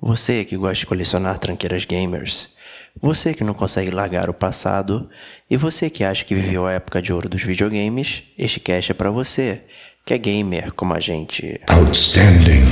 Você que gosta de colecionar tranqueiras gamers, você que não consegue largar o passado e você que acha que viveu a época de ouro dos videogames, este cast é para você, que é gamer como a gente. Outstanding.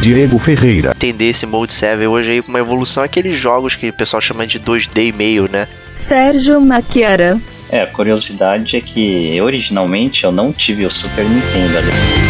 Diego Ferreira. Entender esse Mode 7 hoje aí com uma evolução, aqueles jogos que o pessoal chama de 2D e meio, né? Sérgio Maquiara. É, a curiosidade é que originalmente eu não tive o Super Nintendo ali.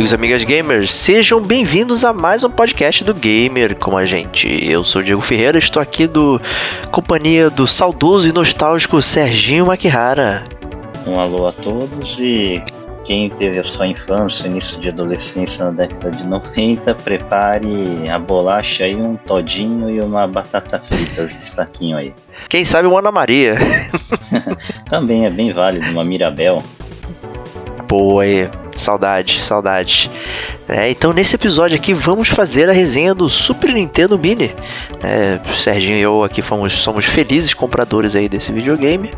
Amigos e amigas gamers, sejam bem-vindos a mais um podcast do Gamer com a gente. Eu sou o Diego Ferreira, estou aqui do companhia do saudoso e nostálgico Serginho Makihara. Um alô a todos e quem teve a sua infância, início de adolescência na década de 90, prepare a bolacha aí, um todinho e uma batata frita de saquinho aí. Quem sabe uma Ana Maria. Também é bem válido, uma Mirabel. Boa aí. Saudade, saudade. É, então nesse episódio aqui vamos fazer a resenha do Super Nintendo Mini. É, Serginho e eu aqui fomos, somos felizes compradores aí desse videogame.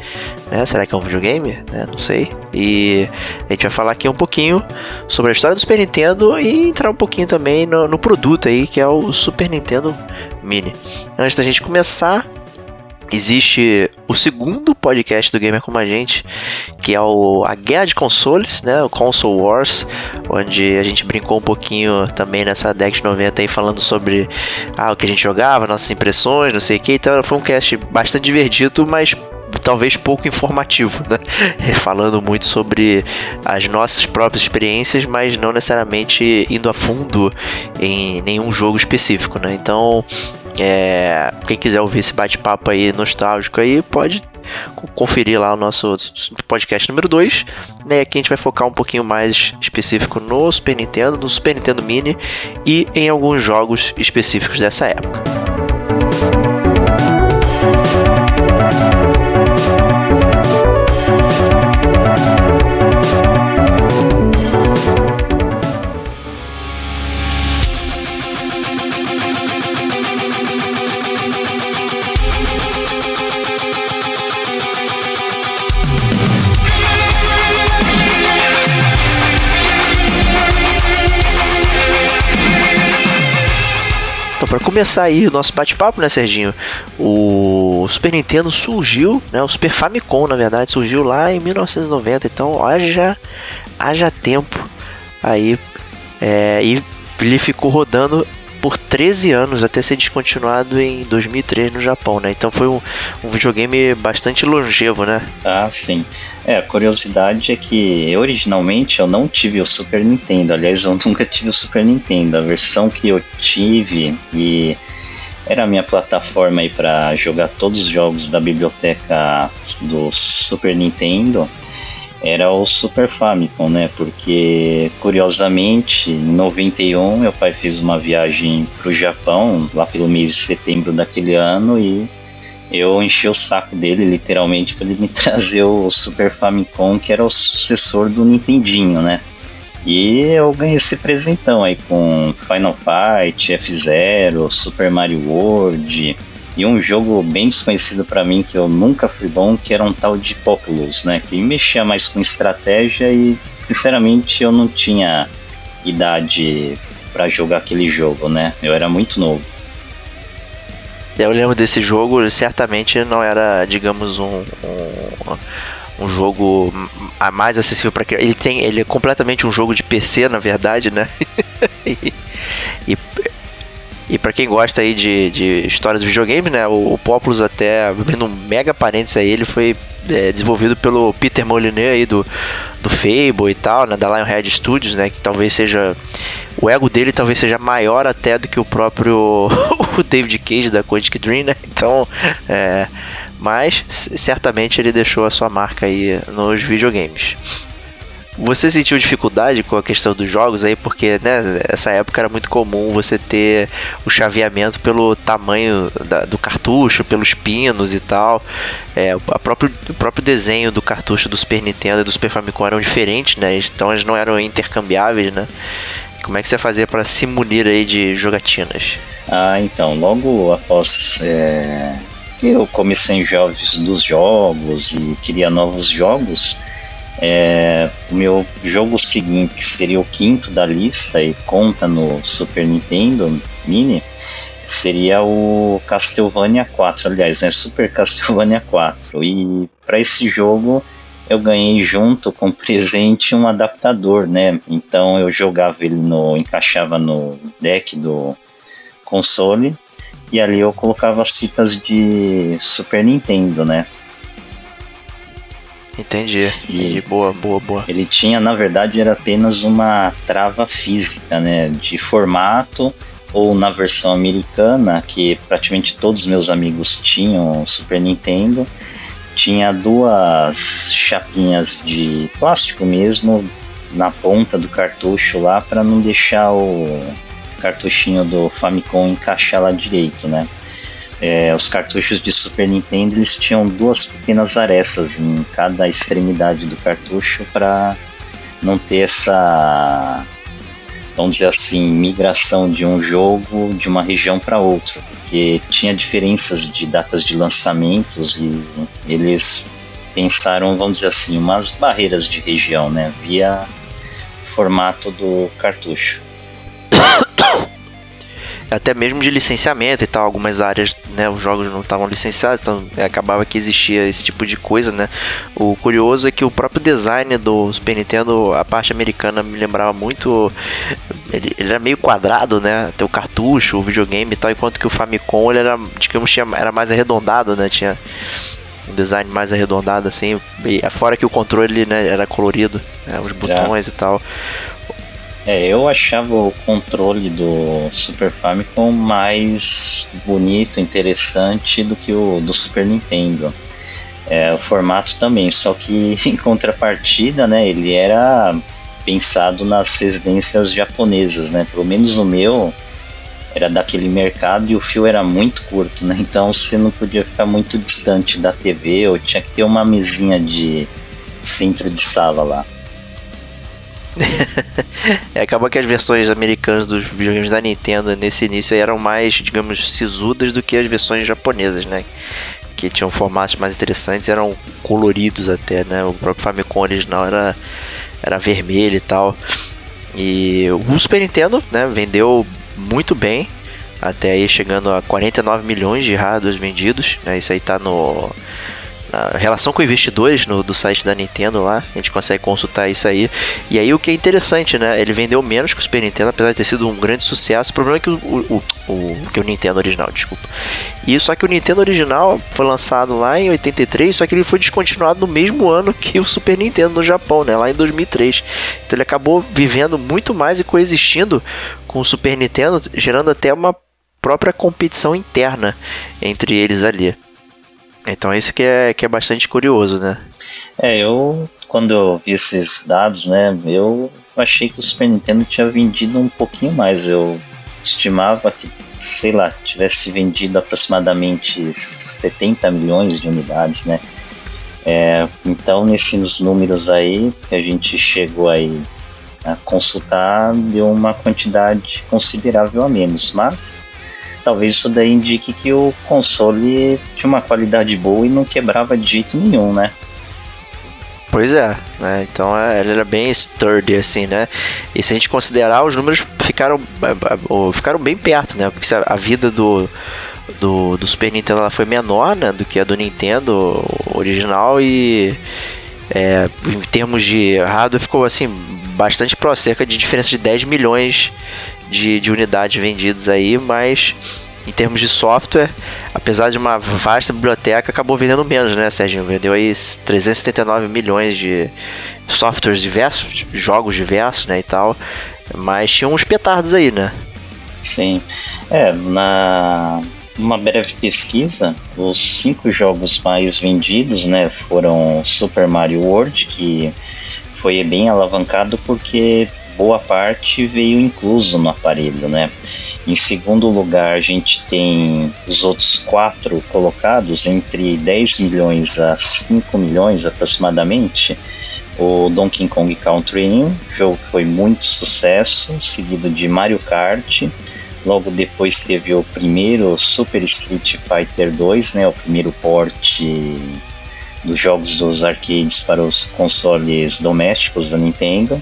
Né? Será que é um videogame? É, não sei. E a gente vai falar aqui um pouquinho sobre a história do Super Nintendo e entrar um pouquinho também no, no produto aí que é o Super Nintendo Mini. Antes da gente começar, existe o segundo podcast do Gamer Como a Gente, que é o A Guerra de Consoles, né? O Console Wars, onde a gente brincou um pouquinho também nessa década de 90 aí, falando sobre ah, o que a gente jogava, nossas impressões, não sei o que. Então foi um cast bastante divertido, mas talvez pouco informativo, né? Falando muito sobre as nossas próprias experiências, mas não necessariamente indo a fundo em nenhum jogo específico, né? Então, é, quem quiser ouvir esse bate-papo aí nostálgico aí, pode conferir lá o nosso podcast número 2. Né? Aqui a gente vai focar um pouquinho mais específico no Super Nintendo, no Super Nintendo Mini e em alguns jogos específicos dessa época. Para começar aí o nosso bate-papo, né, Serginho? O Super Nintendo surgiu, né? O Super Famicom, na verdade, surgiu lá em 1990. Então, haja, haja tempo aí. É, e ele ficou rodando por 13 anos até ser descontinuado em 2003 no Japão, né? Então foi um, um videogame bastante longevo, né? Ah, sim. É, a curiosidade é que originalmente eu não tive o Super Nintendo. Aliás, eu nunca tive o Super Nintendo. A versão que eu tive e era a minha plataforma aí para jogar todos os jogos da biblioteca do Super Nintendo era o Super Famicom, né? Porque curiosamente, em 91, meu pai fez uma viagem para o Japão, lá pelo mês de setembro daquele ano, e eu enchi o saco dele, literalmente, para ele me trazer o Super Famicom, que era o sucessor do Nintendinho, né? E eu ganhei esse presentão aí com Final Fight, F-Zero, Super Mario World, e um jogo bem desconhecido para mim que eu nunca fui bom, que era um tal de Populous, né? Que mexia mais com estratégia e sinceramente eu não tinha idade para jogar aquele jogo, né? Eu era muito novo. Eu lembro desse jogo, certamente não era, digamos, um, um um jogo a mais acessível para ele tem ele é completamente um jogo de PC na verdade né e, e, e para quem gosta aí de, de história do videogame né o, o Populous até abrindo um mega parênteses aí ele foi é, desenvolvido pelo Peter Molyneux aí do, do Fable e tal né da Lionhead Studios né que talvez seja o ego dele talvez seja maior até do que o próprio o David Cage da Quantic Dream né então é mas certamente ele deixou a sua marca aí nos videogames. Você sentiu dificuldade com a questão dos jogos aí, porque né, essa época era muito comum você ter o chaveamento pelo tamanho da, do cartucho, pelos pinos e tal. É, a próprio, o próprio desenho do cartucho do Super Nintendo e do Super Famicom eram diferentes, né? Então eles não eram intercambiáveis, né? Como é que você fazia para se munir aí de jogatinas? Ah, então, logo após é, eu comecei em jogos dos jogos e queria novos jogos, é, o meu jogo seguinte, que seria o quinto da lista e conta no Super Nintendo Mini, seria o Castlevania 4, aliás, né, Super Castlevania 4. E para esse jogo eu ganhei junto com presente um adaptador, né? Então eu jogava ele no, encaixava no deck do console e ali eu colocava as fitas de Super Nintendo, né? Entendi. E boa, boa, boa. Ele tinha, na verdade, era apenas uma trava física, né? De formato, ou na versão americana, que praticamente todos meus amigos tinham Super Nintendo, tinha duas chapinhas de plástico mesmo na ponta do cartucho lá para não deixar o cartuchinho do Famicom encaixar lá direito, né? É, os cartuchos de Super Nintendo eles tinham duas pequenas arestas em cada extremidade do cartucho para não ter essa, vamos dizer assim, migração de um jogo de uma região para outra, porque tinha diferenças de datas de lançamentos e eles pensaram, vamos dizer assim, umas barreiras de região, né, via formato do cartucho até mesmo de licenciamento e tal, algumas áreas, né, os jogos não estavam licenciados, então é, acabava que existia esse tipo de coisa, né. O curioso é que o próprio design do Super Nintendo, a parte americana me lembrava muito, ele, ele era meio quadrado, né, até o cartucho, o videogame e tal, enquanto que o Famicom ele era, digamos, tinha, era mais arredondado, né, tinha um design mais arredondado assim, e fora que o controle né, era colorido, né, os botões Já. e tal. É, eu achava o controle do Super Famicom mais bonito, interessante do que o do Super Nintendo. É, o formato também, só que em contrapartida, né, ele era pensado nas residências japonesas, né? Pelo menos o meu era daquele mercado e o fio era muito curto, né? Então você não podia ficar muito distante da TV ou tinha que ter uma mesinha de centro de sala lá. é, acaba que as versões americanas dos videogames da Nintendo nesse início eram mais, digamos, sisudas do que as versões japonesas, né? Que tinham formatos mais interessantes, eram coloridos até, né? O próprio Famicom original era, era vermelho e tal. E o Super Nintendo, né, vendeu muito bem, até aí chegando a 49 milhões de hardwares vendidos, né? Isso aí tá no a relação com investidores no, do site da Nintendo lá, a gente consegue consultar isso aí. E aí o que é interessante, né? Ele vendeu menos que o Super Nintendo, apesar de ter sido um grande sucesso. O problema é que o, o, o, que o Nintendo original, desculpa. E só que o Nintendo original foi lançado lá em 83, só que ele foi descontinuado no mesmo ano que o Super Nintendo no Japão, né? Lá em 2003. Então ele acabou vivendo muito mais e coexistindo com o Super Nintendo, gerando até uma própria competição interna entre eles ali. Então isso que é, que é bastante curioso, né? É, eu quando eu vi esses dados, né, eu achei que o Super Nintendo tinha vendido um pouquinho mais. Eu estimava que, sei lá, tivesse vendido aproximadamente 70 milhões de unidades, né? É, então nesses números aí que a gente chegou aí a consultar deu uma quantidade considerável a menos, mas talvez isso daí indique que o console tinha uma qualidade boa e não quebrava de jeito nenhum, né? Pois é, né? Então é, ele era bem sturdy, assim, né? E se a gente considerar, os números ficaram, é, é, ficaram bem perto, né? Porque a vida do, do, do Super Nintendo ela foi menor, né? Do que a do Nintendo original e é, em termos de hardware ficou assim bastante próximo, cerca de diferença de 10 milhões de, de unidades vendidas aí, mas em termos de software, apesar de uma vasta biblioteca, acabou vendendo menos, né, Serginho? Vendeu aí 379 milhões de softwares diversos, jogos diversos, né, e tal. Mas tinha uns petardos aí, né? Sim. É, na uma breve pesquisa, os cinco jogos mais vendidos, né, foram Super Mario World, que foi bem alavancado porque boa parte veio incluso no aparelho, né? Em segundo lugar, a gente tem os outros quatro colocados, entre 10 milhões a 5 milhões aproximadamente. O Donkey Kong Country 1, jogo que foi muito sucesso, seguido de Mario Kart. Logo depois teve o primeiro Super Street Fighter 2, né, o primeiro port dos jogos dos arcades para os consoles domésticos da Nintendo.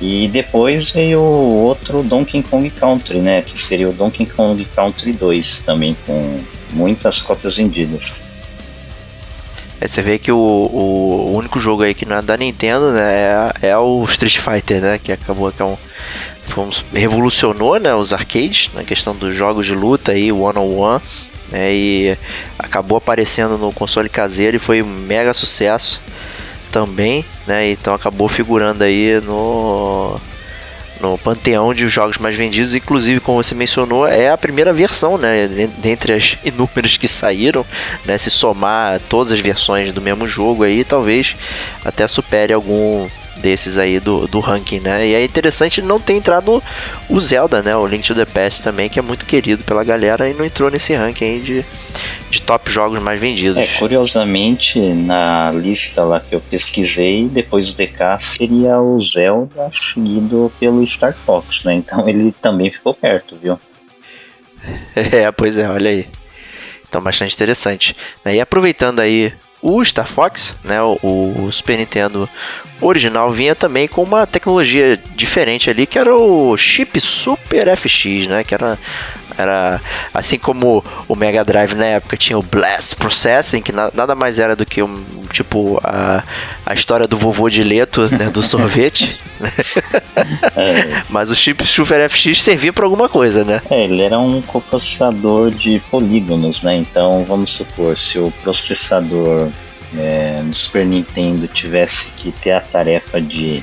E depois veio o outro Donkey Kong Country, né? Que seria o Donkey Kong Country 2, também com muitas cópias vendidas. É, você vê que o, o, único jogo aí que não é da Nintendo, né, é, é o Street Fighter, né? Que acabou que é um, revolucionou, né, os arcades na questão dos jogos de luta aí, one on one, né, e acabou aparecendo no console caseiro e foi um mega sucesso também, né? Então acabou figurando aí no no panteão de jogos mais vendidos, inclusive como você mencionou, é a primeira versão, né, dentre as inúmeras que saíram, né, se somar todas as versões do mesmo jogo aí, talvez até supere algum desses aí do, do ranking, né? E é interessante não ter entrado o Zelda, né? O Link to the Past também, que é muito querido pela galera e não entrou nesse ranking aí de, de top jogos mais vendidos. É, curiosamente, na lista lá que eu pesquisei, depois do DK seria o Zelda seguido pelo Star Fox, né? Então ele também ficou perto, viu? É, pois é, olha aí. Então, bastante interessante. E aproveitando aí o Star Fox, né, o, o, Super Nintendo original, vinha também com uma tecnologia diferente ali, que era o chip Super FX, né, que era era assim como o Mega Drive na época tinha o Blast Processing, que na, nada mais era do que um tipo a, a história do vovô de Leto, né, do sorvete. é. Mas o chip Super FX servia para alguma coisa, né? É, ele era um coprocessador de polígonos, né? Então, vamos supor, se o processador é, no Super Nintendo tivesse que ter a tarefa de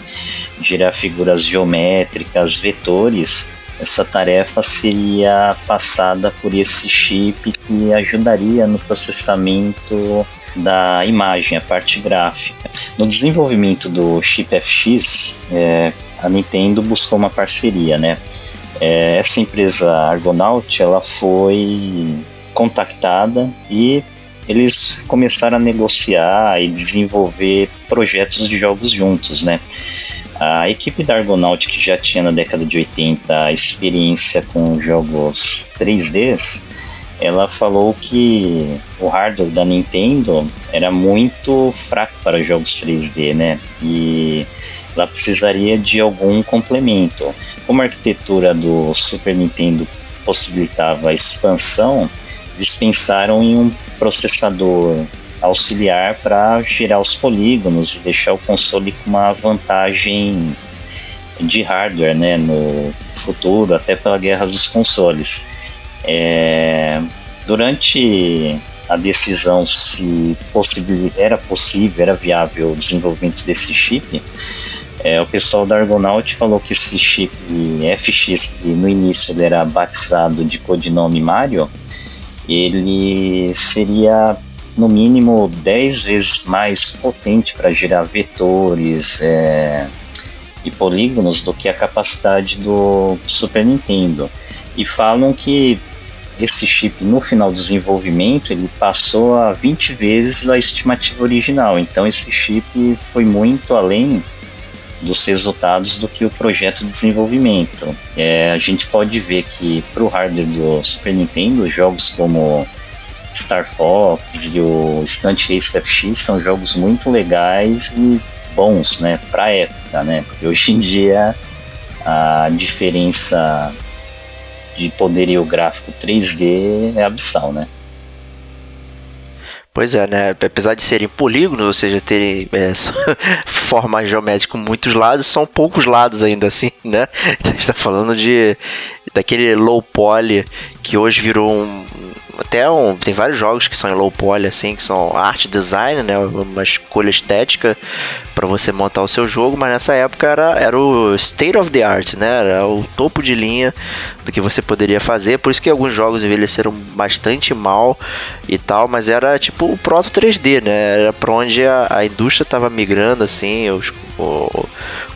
gerar figuras geométricas, vetores, essa tarefa seria passada por esse chip que ajudaria no processamento da imagem, a parte gráfica. No desenvolvimento do chip FX, é, a Nintendo buscou uma parceria, né? É, essa empresa Argonaut, ela foi contactada e eles começaram a negociar e desenvolver projetos de jogos juntos, né? A equipe da Argonaut, que já tinha na década de 80 experiência com jogos 3D, ela falou que o hardware da Nintendo era muito fraco para jogos 3D, né? E ela precisaria de algum complemento. Como a arquitetura do Super Nintendo possibilitava a expansão, eles pensaram em um processador auxiliar para gerar os polígonos e deixar o console com uma vantagem de hardware né, no futuro, até pela guerra dos consoles. É, durante a decisão se era possível, era viável o desenvolvimento desse chip, é, o pessoal da Argonaut falou que esse chip FX, que no início ele era batizado de codinome Mario, ele seria no mínimo 10 vezes mais potente para gerar vetores é, e polígonos do que a capacidade do Super Nintendo. E falam que esse chip no final do desenvolvimento ele passou a 20 vezes a estimativa original. Então esse chip foi muito além dos resultados do que o projeto de desenvolvimento. É, a gente pode ver que para o hardware do Super Nintendo, jogos como Star Fox e o Stunt Race FX são jogos muito legais e bons, né, para época, né? Porque hoje em dia a diferença de poderio gráfico 3D é abissal, né? Pois é, né? Apesar de serem polígonos, ou seja, terem é, forma geométrica com muitos lados, são poucos lados ainda assim, né? Então a gente tá falando de daquele low poly que hoje virou um, até um, tem vários jogos que são em low poly assim, que são arte design, né, uma escolha estética para você montar o seu jogo, mas nessa época era, era o state of the art, né, era o topo de linha do que você poderia fazer, por isso que alguns jogos envelheceram bastante mal e tal, mas era tipo o proto 3D, né, era para onde a, a indústria estava migrando assim, os, o,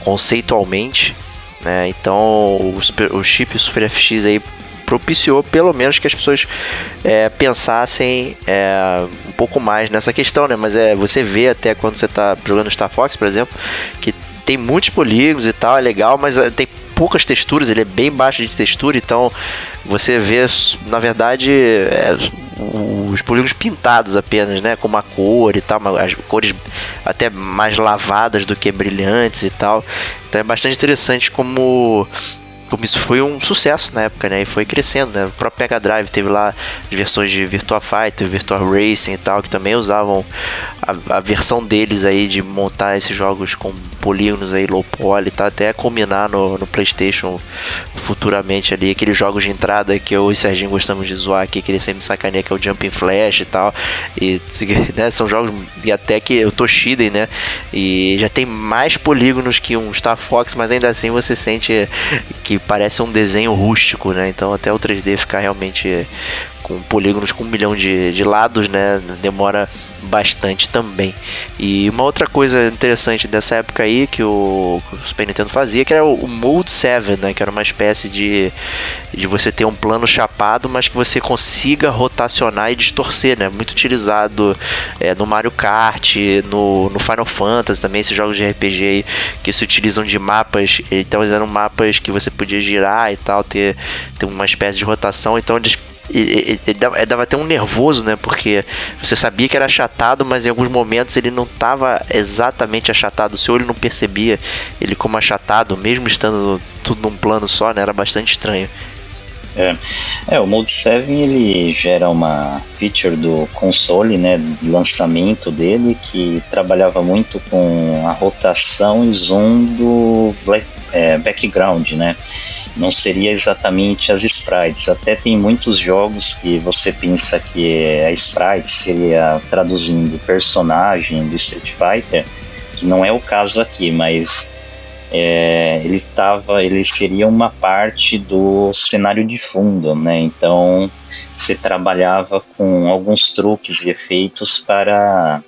conceitualmente, né, então os, o chip Super FX aí propiciou pelo menos que as pessoas é, pensassem é, um pouco mais nessa questão, né? Mas é você vê até quando você está jogando Star Fox, por exemplo, que tem muitos polígonos e tal, é legal, mas é, tem poucas texturas, ele é bem baixo de textura, então você vê, na verdade, é, os polígonos pintados apenas, né? Com uma cor e tal, as cores até mais lavadas do que brilhantes e tal. Então é bastante interessante como como isso foi um sucesso na época, né? E foi crescendo, né? O próprio Mega Drive teve lá versões de Virtua Fighter, Virtua Racing e tal, que também usavam a, a versão deles aí de montar esses jogos com polígonos aí low poly, tá? Até combinar no, no PlayStation futuramente ali, aqueles jogos de entrada que eu e o Serginho gostamos de zoar aqui, que ele sempre sacaneia, que é o Jumping Flash e tal. E né, são jogos e até que o Toshiden, né? E já tem mais polígonos que um Star Fox, mas ainda assim você sente que parece um desenho rústico, né? Então até o 3D ficar realmente com polígonos com um milhão de, de lados, né? Demora bastante também. E uma outra coisa interessante dessa época aí que o, Super Nintendo fazia, que era o, o Mode 7, né? Que era uma espécie de, de você ter um plano chapado, mas que você consiga rotacionar e distorcer, né? Muito utilizado é, no Mario Kart, no, no Final Fantasy também, esses jogos de RPG aí que se utilizam de mapas. Então eles eram mapas que você podia girar e tal, ter, ter uma espécie de rotação. Então eles e, dava até um nervoso, né? Porque você sabia que era achatado, mas em alguns momentos ele não estava exatamente achatado. O seu olho não percebia ele como achatado, mesmo estando tudo num plano só, né? Era bastante estranho. É, é o Mode 7 ele gera uma feature do console, né, lançamento dele, que trabalhava muito com a rotação e zoom do black, é, background, né? Não seria exatamente as sprites. Até tem muitos jogos que você pensa que a sprite seria traduzindo personagem do Street Fighter, que não é o caso aqui, mas é, ele tava, ele seria uma parte do cenário de fundo, né? Então você trabalhava com alguns truques e efeitos para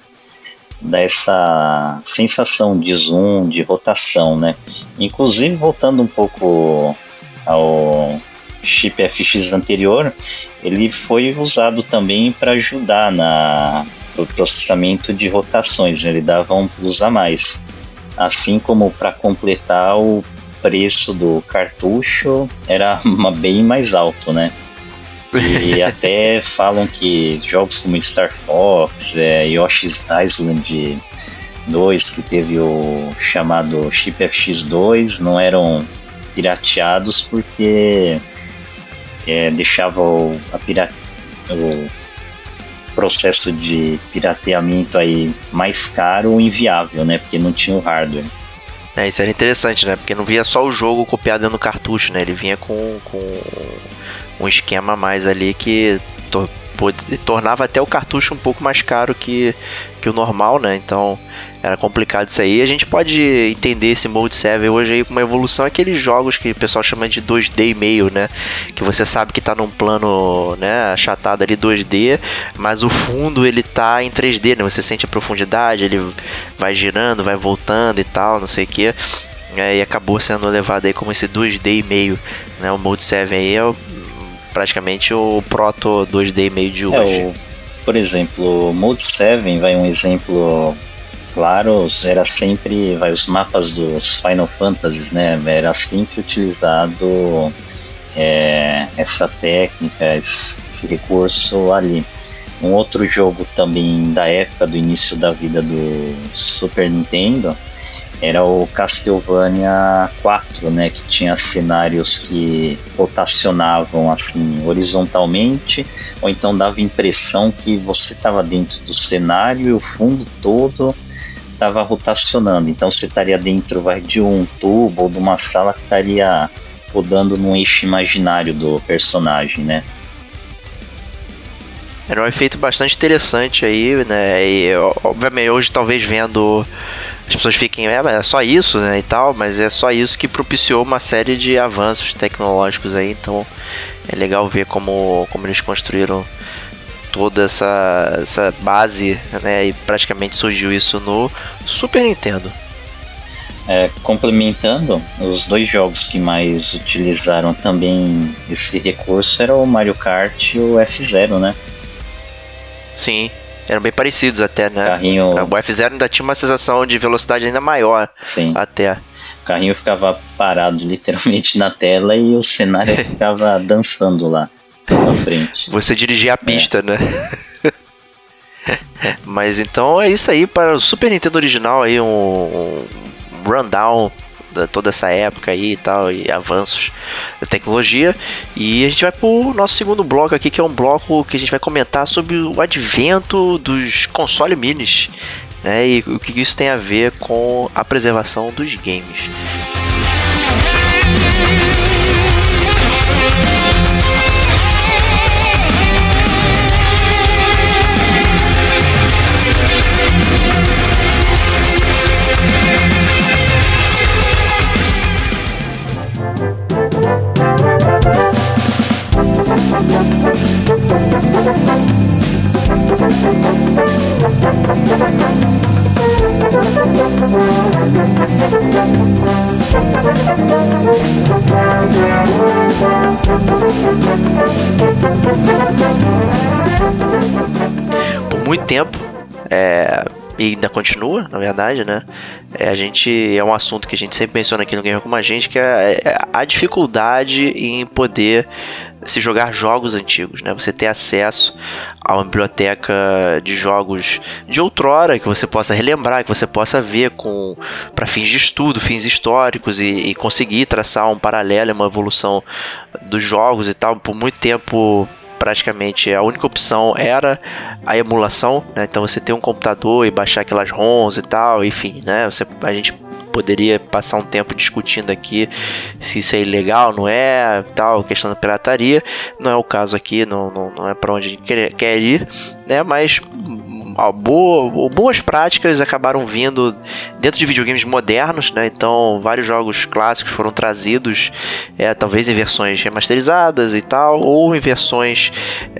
dar essa sensação de zoom, de rotação, né? Inclusive voltando um pouco ao chip FX anterior, ele foi usado também para ajudar na no processamento de rotações, ele dava um plus a mais. Assim como para completar o preço do cartucho era uma, bem mais alto, né? E até falam que jogos como Star Fox, é, Yoshi's Island 2, que teve o chamado chip FX2, não eram pirateados porque é, deixava o, o processo de pirateamento aí mais caro ou inviável, né? Porque não tinha o hardware. É, isso era interessante, né? Porque não via só o jogo copiado do cartucho, né? Ele vinha com, com um esquema mais ali que to, tornava até o cartucho um pouco mais caro que, que o normal, né? Então era complicado isso aí. A gente pode entender esse Mode 7 hoje aí com uma evolução aqueles jogos que o pessoal chama de 2D e meio, né? Que você sabe que tá num plano, né, achatado ali 2D, mas o fundo ele tá em 3D, né? Você sente a profundidade, ele vai girando, vai voltando e tal, não sei o que. É, e acabou sendo levado aí como esse 2D e meio, né? O Mode 7 aí é o, praticamente o proto 2D e meio de hoje. É, o, por exemplo, o Mode 7 vai um exemplo claros era sempre vai, os mapas dos Final Fantasies, né? Era sempre utilizado é, essa técnica, esse recurso ali. Um outro jogo também da época do início da vida do Super Nintendo era o Castlevania 4, né, que tinha cenários que rotacionavam assim horizontalmente, ou então dava impressão que você estava dentro do cenário e o fundo todo estava rotacionando. Então você estaria dentro vai, de um tubo ou de uma sala que estaria rodando num eixo imaginário do personagem, né? Era um efeito bastante interessante aí, né? E, obviamente, hoje talvez vendo as pessoas fiquem, é, é só isso, né, e tal, mas é só isso que propiciou uma série de avanços tecnológicos aí, então é legal ver como, como eles construíram toda essa, essa base, né, e praticamente surgiu isso no Super Nintendo. É, complementando, os dois jogos que mais utilizaram também esse recurso eram o Mario Kart e o F-Zero, né? Sim, eram bem parecidos até, né? Carrinho... O F0 ainda tinha uma sensação de velocidade ainda maior. Sim. Até. O carrinho ficava parado literalmente na tela e o cenário ficava dançando lá na frente. Você dirigia a pista, é. né? Mas então é isso aí para o Super Nintendo original aí, um, um rundown da toda essa época aí e tal, e avanços da tecnologia. E a gente vai pro nosso segundo bloco aqui, que é um bloco que a gente vai comentar sobre o advento dos console minis, né? E o que isso tem a ver com a preservação dos games. E ainda continua, na verdade, né? É, a gente é um assunto que a gente sempre menciona aqui no Gamer Como a Gente, que é, é a dificuldade em poder se jogar jogos antigos, né? Você ter acesso a uma biblioteca de jogos de outrora que você possa relembrar, que você possa ver com para fins de estudo, fins históricos e, e conseguir traçar um paralelo, uma evolução dos jogos e tal. Por muito tempo praticamente a única opção era a emulação, né? Então você ter um computador e baixar aquelas ROMs e tal, enfim, né? Você, a gente poderia passar um tempo discutindo aqui se isso é ilegal, não é, tal, questão da pirataria. Não é o caso aqui, não, não, não é para onde a gente quer, ir, né? Mas boa, boas práticas acabaram vindo dentro de videogames modernos, né? Então, vários jogos clássicos foram trazidos, é, talvez em versões remasterizadas e tal, ou em versões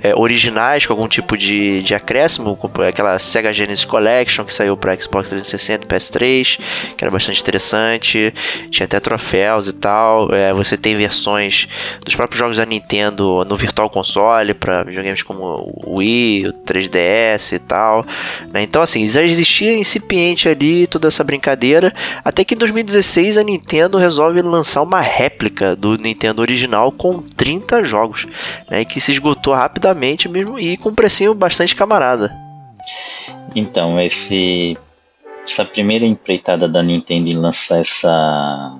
é, originais com algum tipo de, de acréscimo, aquela Sega Genesis Collection que saiu para Xbox 360 e PS3, que era bastante interessante, tinha até troféus e tal. É, você tem versões dos próprios jogos da Nintendo no Virtual Console para videogames como o Wii, o 3DS e tal. Né? Então, assim, já existia incipiente ali toda essa brincadeira, até que em 2016 a Nintendo resolve lançar uma réplica do Nintendo original com 30 jogos, né? que se esgotou rapidamente mesmo e com um precinho bastante camarada. Então, esse, essa primeira empreitada da Nintendo em lançar essa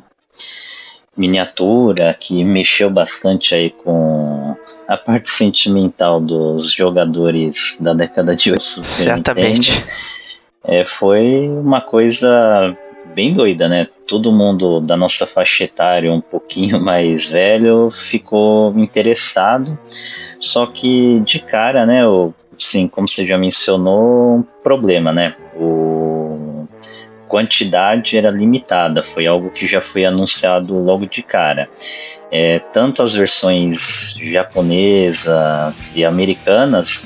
miniatura que mexeu bastante aí com a parte sentimental dos jogadores da década de 80. Certamente. Nintendo, é, foi uma coisa bem doida, né? Todo mundo da nossa faixa etária, um pouquinho mais velho, ficou interessado. Só que de cara, né? O, sim, como você já mencionou, um problema, né? O quantidade era limitada, foi algo que já foi anunciado logo de cara é, tanto as versões japonesas e americanas,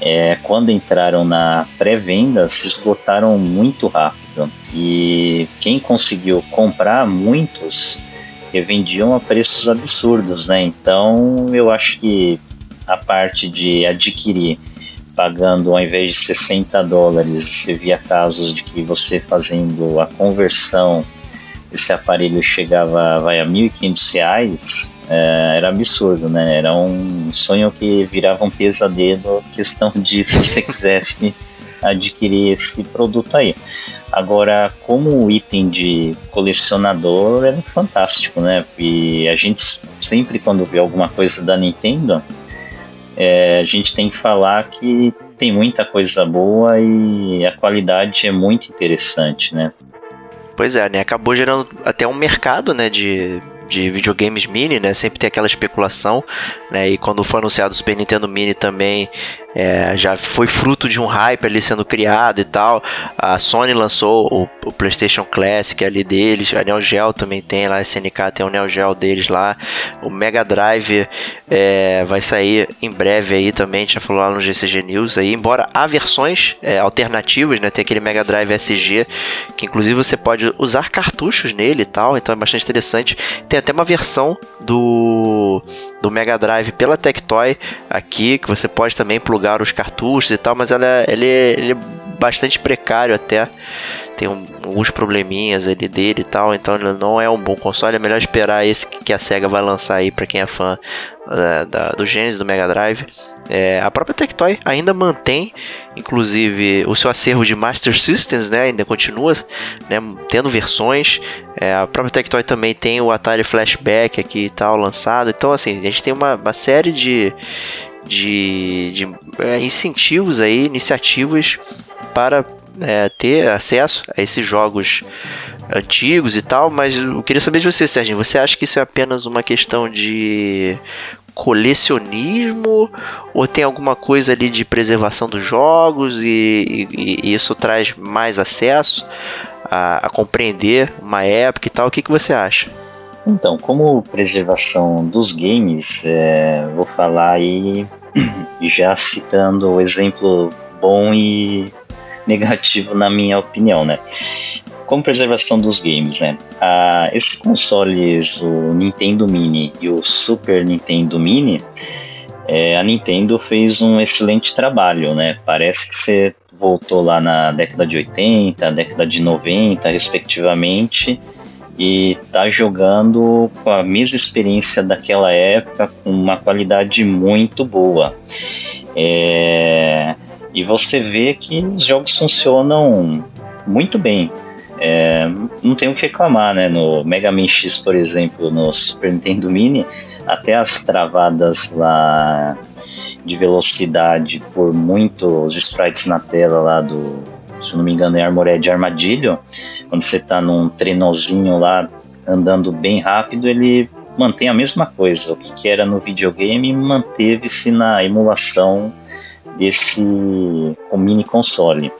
é, quando entraram na pré-venda, se esgotaram muito rápido. E quem conseguiu comprar muitos revendiam a preços absurdos, né? Então eu acho que a parte de adquirir pagando ao invés de 60 dólares, você via casos de que você fazendo a conversão, esse aparelho chegava vai, a 1.500 reais, é, era absurdo, né? Era um sonho que virava um pesadelo, questão de se você quisesse adquirir esse produto aí. Agora, como item de colecionador, é fantástico, né? E a gente sempre quando vê alguma coisa da Nintendo, é, a gente tem que falar que tem muita coisa boa e a qualidade é muito interessante, né? Pois é, né? Acabou gerando até um mercado, né, de de videogames mini, né? Sempre tem aquela especulação, né? E quando foi anunciado o Super Nintendo Mini também, é, já foi fruto de um hype ali sendo criado e tal. A Sony lançou o, o, PlayStation Classic ali deles, a Neo Geo também tem lá, a SNK tem o Neo Geo deles lá. O Mega Drive é, vai sair em breve aí também, já falou lá no GCG News aí. Embora há versões é, alternativas, né? Tem aquele Mega Drive SG que inclusive você pode usar cartuchos nele e tal, então é bastante interessante. Tem até uma versão do, do Mega Drive pela Tectoy aqui que você pode também plugar os cartuchos e tal, mas ela, é, ele, é, ele é bastante precário até. Tem um, alguns probleminhas ali dele e tal, então ele não é um bom console. É melhor esperar esse que a SEGA vai lançar aí para quem é fã da, da, do Genesis, do Mega Drive. É, a própria Tectoy ainda mantém, inclusive, o seu acervo de Master Systems, né? Ainda continua né, tendo versões. É, a própria Tectoy também tem o Atari Flashback aqui e tal lançado. Então, assim, a gente tem uma, uma série de, de, de é, incentivos aí, iniciativas para é, ter acesso a esses jogos antigos e tal, mas eu queria saber de você, Sérgio, você acha que isso é apenas uma questão de colecionismo ou tem alguma coisa ali de preservação dos jogos e, e, e isso traz mais acesso a, a, compreender uma época e tal? O que, que você acha? Então, como preservação dos games, é, vou falar aí já citando o exemplo bom e negativo na minha opinião, né? Como preservação dos games, né? Ah, esses consoles, o Nintendo Mini e o Super Nintendo Mini, é, a Nintendo fez um excelente trabalho, né? Parece que você voltou lá na década de 80, década de 90, respectivamente, e tá jogando com a mesma experiência daquela época com uma qualidade muito boa. É, e você vê que os jogos funcionam muito bem. É, não tem o que reclamar, né? No Mega Man X, por exemplo, no Super Nintendo Mini, até as travadas lá de velocidade por muitos sprites na tela lá do, se não me engano, é Armored Armadilho, quando você está num trenozinho lá andando bem rápido, ele mantém a mesma coisa. O que, era no videogame manteve-se na emulação desse mini console.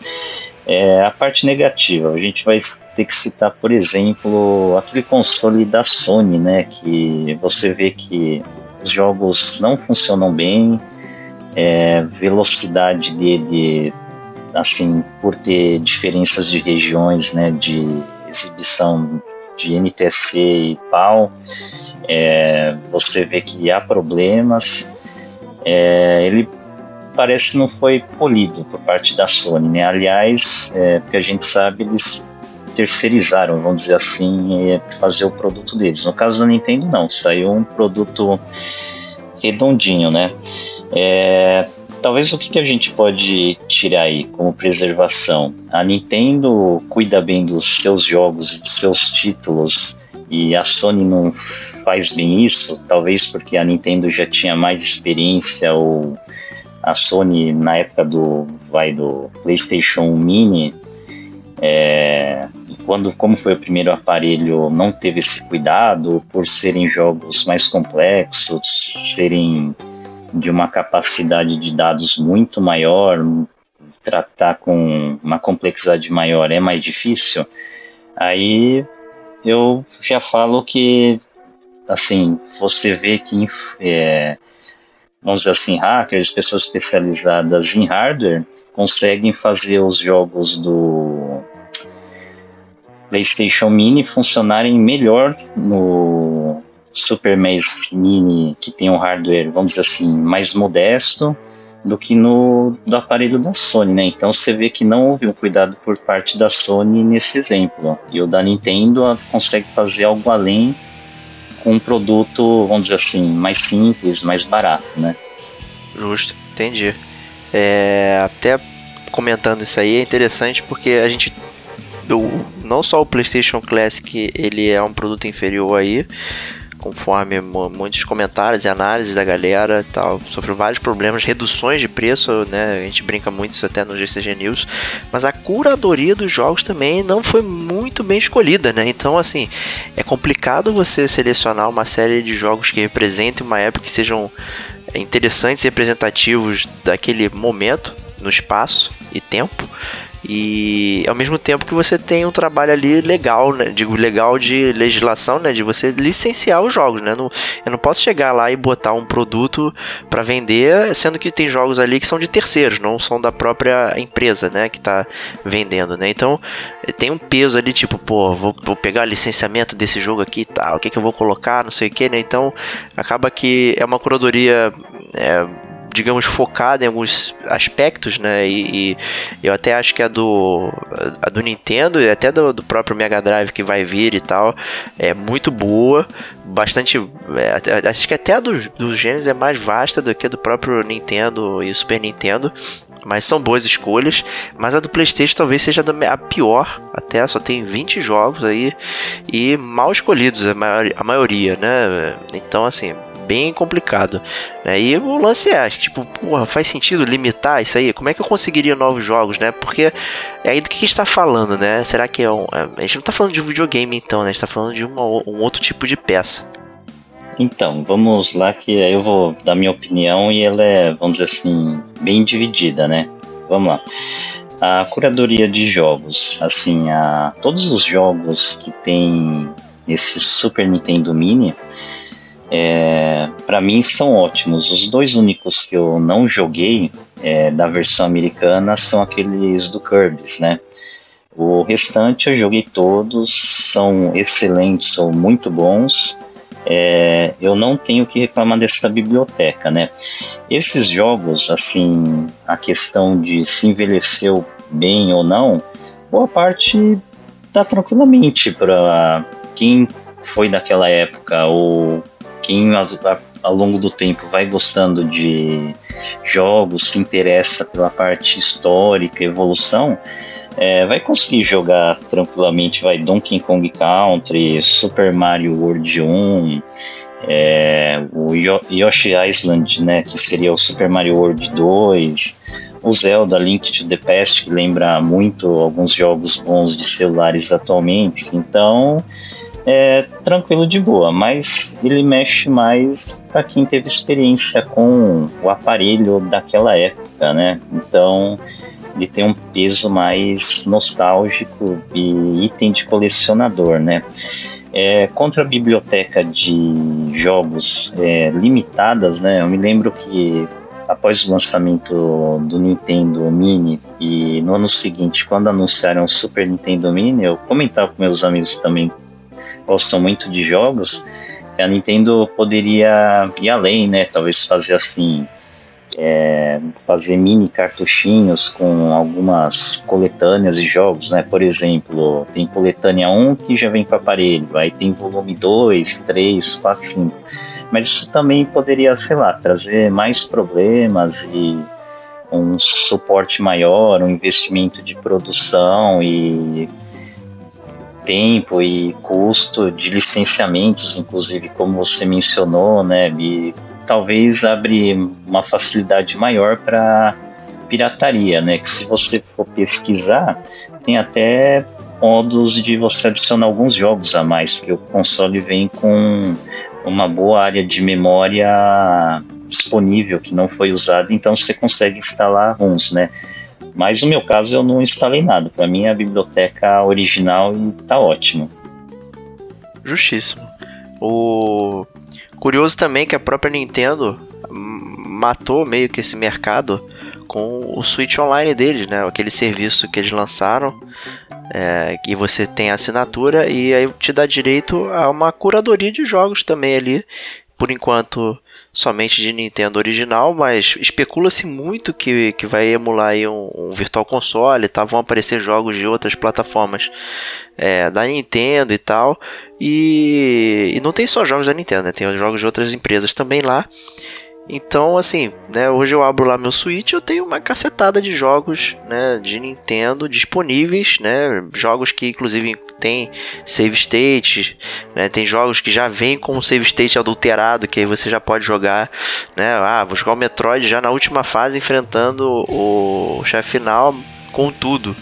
É, a parte negativa, a gente vai ter que citar, por exemplo, aquele console da Sony, né? Que você vê que os jogos não funcionam bem, é, velocidade dele assim, por ter diferenças de regiões, né, de exibição de NTSC e PAL, é, você vê que há problemas. É, ele parece não foi polido por parte da Sony, né? Aliás, é, porque a gente sabe eles terceirizaram, vamos dizer assim, é, fazer o produto deles. No caso da Nintendo, não, saiu um produto redondinho, né? É, Talvez o que, que a gente pode tirar aí como preservação? A Nintendo cuida bem dos seus jogos e dos seus títulos e a Sony não faz bem isso, talvez porque a Nintendo já tinha mais experiência ou a Sony na época do vai do PlayStation Mini é, quando como foi o primeiro aparelho não teve esse cuidado por serem jogos mais complexos serem de uma capacidade de dados muito maior, tratar com uma complexidade maior é mais difícil, aí eu já falo que, assim, você vê que, é, vamos dizer assim, hackers, pessoas especializadas em hardware, conseguem fazer os jogos do PlayStation Mini funcionarem melhor no Super NES Mini, que tem um hardware, vamos dizer assim, mais modesto, do que no do aparelho da Sony, né? Então você vê que não houve um cuidado por parte da Sony nesse exemplo. E o da Nintendo consegue fazer algo além com um produto, vamos dizer assim, mais simples, mais barato, né? Justo, entendi. É, até comentando isso aí é interessante porque a gente não só o PlayStation Classic ele é um produto inferior aí, conforme muitos comentários e análises da galera tal, sofreu vários problemas, reduções de preço, né? A gente brinca muito isso até no GCG News, mas a curadoria dos jogos também não foi muito bem escolhida, né? Então, assim, é complicado você selecionar uma série de jogos que representem uma época que sejam interessantes e representativos daquele momento no espaço e tempo e ao mesmo tempo que você tem um trabalho ali legal, né? Digo, legal de legislação, né? De você licenciar os jogos, né? Não, eu não posso chegar lá e botar um produto para vender, sendo que tem jogos ali que são de terceiros, não são da própria empresa, né? Que tá vendendo, né? Então tem um peso ali, tipo, pô, vou, vou pegar licenciamento desse jogo aqui e tal, o que, que eu vou colocar, não sei o que, né? Então acaba que é uma curadoria. É, digamos, focada em alguns aspectos, né? E, e, eu até acho que a do, a do Nintendo e até do, do, próprio Mega Drive que vai vir e tal é muito boa, bastante. É, acho que até a do, do Genesis é mais vasta do que a do próprio Nintendo e Super Nintendo. Mas são boas escolhas. Mas a do PlayStation talvez seja a pior. Até só tem 20 jogos aí. E mal escolhidos a maioria, a maioria né? Então, assim, bem complicado. Né? E o lance é, tipo, porra, faz sentido limitar isso aí? Como é que eu conseguiria novos jogos, né? Porque é aí do que a gente está falando, né? Será que é um. É, a gente não está falando de videogame então, né? A gente está falando de uma, um outro tipo de peça. Então, vamos lá que eu vou dar minha opinião e ela é, vamos dizer assim, bem dividida, né? Vamos lá. A curadoria de jogos, assim, a, todos os jogos que tem esse Super Nintendo Mini, é, para mim são ótimos. Os dois únicos que eu não joguei é, da versão americana são aqueles do Kirby, né? O restante eu joguei todos, são excelentes, são muito bons. É, eu não tenho que reclamar dessa biblioteca, né? Esses jogos, assim, a questão de se envelheceu bem ou não, boa parte tá tranquilamente para quem foi daquela época ou quem a, a, ao longo do tempo vai gostando de jogos, se interessa pela parte histórica, evolução, é, vai conseguir jogar tranquilamente, vai Donkey Kong Country, Super Mario World 1, é, o Yoshi Island, né, que seria o Super Mario World 2, o Zelda Link to the Past, que lembra muito alguns jogos bons de celulares atualmente. Então, é tranquilo de boa, mas ele mexe mais para quem teve experiência com o aparelho daquela época, né? Então ele tem um peso mais nostálgico e item de colecionador, né? É, contra a biblioteca de jogos é, limitadas, né? Eu me lembro que após o lançamento do Nintendo Mini e no ano seguinte, quando anunciaram o Super Nintendo Mini, eu comentava com meus amigos também gostam muito de jogos, a Nintendo poderia ir além, né? Talvez fazer assim, é, fazer mini cartuchinhos com algumas coletâneas de jogos, né? Por exemplo, tem coletânea 1 que já vem para aparelho, aí tem volume 2, 3, 4, 5. Mas isso também poderia, sei lá, trazer mais problemas e um suporte maior, um investimento de produção e tempo e custo de licenciamentos, inclusive como você mencionou, né, e talvez abre uma facilidade maior para pirataria, né, que se você for pesquisar, tem até modos de você adicionar alguns jogos a mais, porque o console vem com uma boa área de memória disponível que não foi usada, então você consegue instalar uns, né? Mas no meu caso eu não instalei nada. Para mim a biblioteca original e tá ótimo. Justíssimo. O curioso também é que a própria Nintendo matou meio que esse mercado com o Switch Online deles, né? Aquele serviço que eles lançaram, é, que você tem assinatura e aí te dá direito a uma curadoria de jogos também ali. por enquanto somente de Nintendo original, mas especula-se muito que, que vai emular um, um Virtual Console, tá? vão aparecer jogos de outras plataformas é, da Nintendo e tal. E, e não tem só jogos da Nintendo, né? tem jogos de outras empresas também lá. Então, assim, né, hoje eu abro lá meu Switch, eu tenho uma cacetada de jogos, né, de Nintendo disponíveis, né, jogos que inclusive tem save state, né, tem jogos que já vêm com save state adulterado, que aí você já pode jogar, né, ah, vou jogar o Metroid já na última fase enfrentando o chefe final com tudo.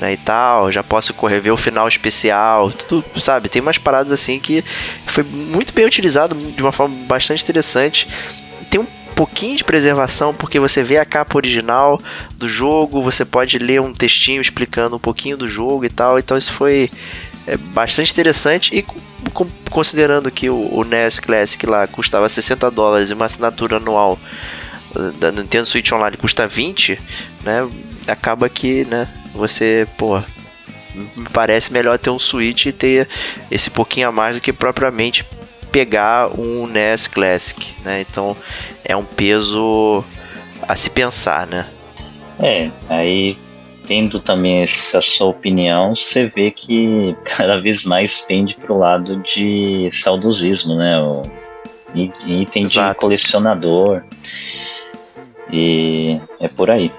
Né, e tal, já posso correr ver o final especial, tudo, sabe? Tem umas paradas assim que foi muito bem utilizado de uma forma bastante interessante pouquinho de preservação, porque você vê a capa original do jogo, você pode ler um textinho explicando um pouquinho do jogo e tal. Então isso foi é, bastante interessante e considerando que o, o NES Classic lá custava 60 dólares e uma assinatura anual eh, da Nintendo Switch Online custa 20, né? Acaba que, né, você, pô, me parece melhor ter um Switch e ter esse pouquinho a mais do que propriamente pegar um NES Classic, né? Então é um peso a se pensar, né? É, aí tendo também essa sua opinião, você vê que cada vez mais pende para o lado de saudosismo, né? O item Exato. de colecionador. E é por aí.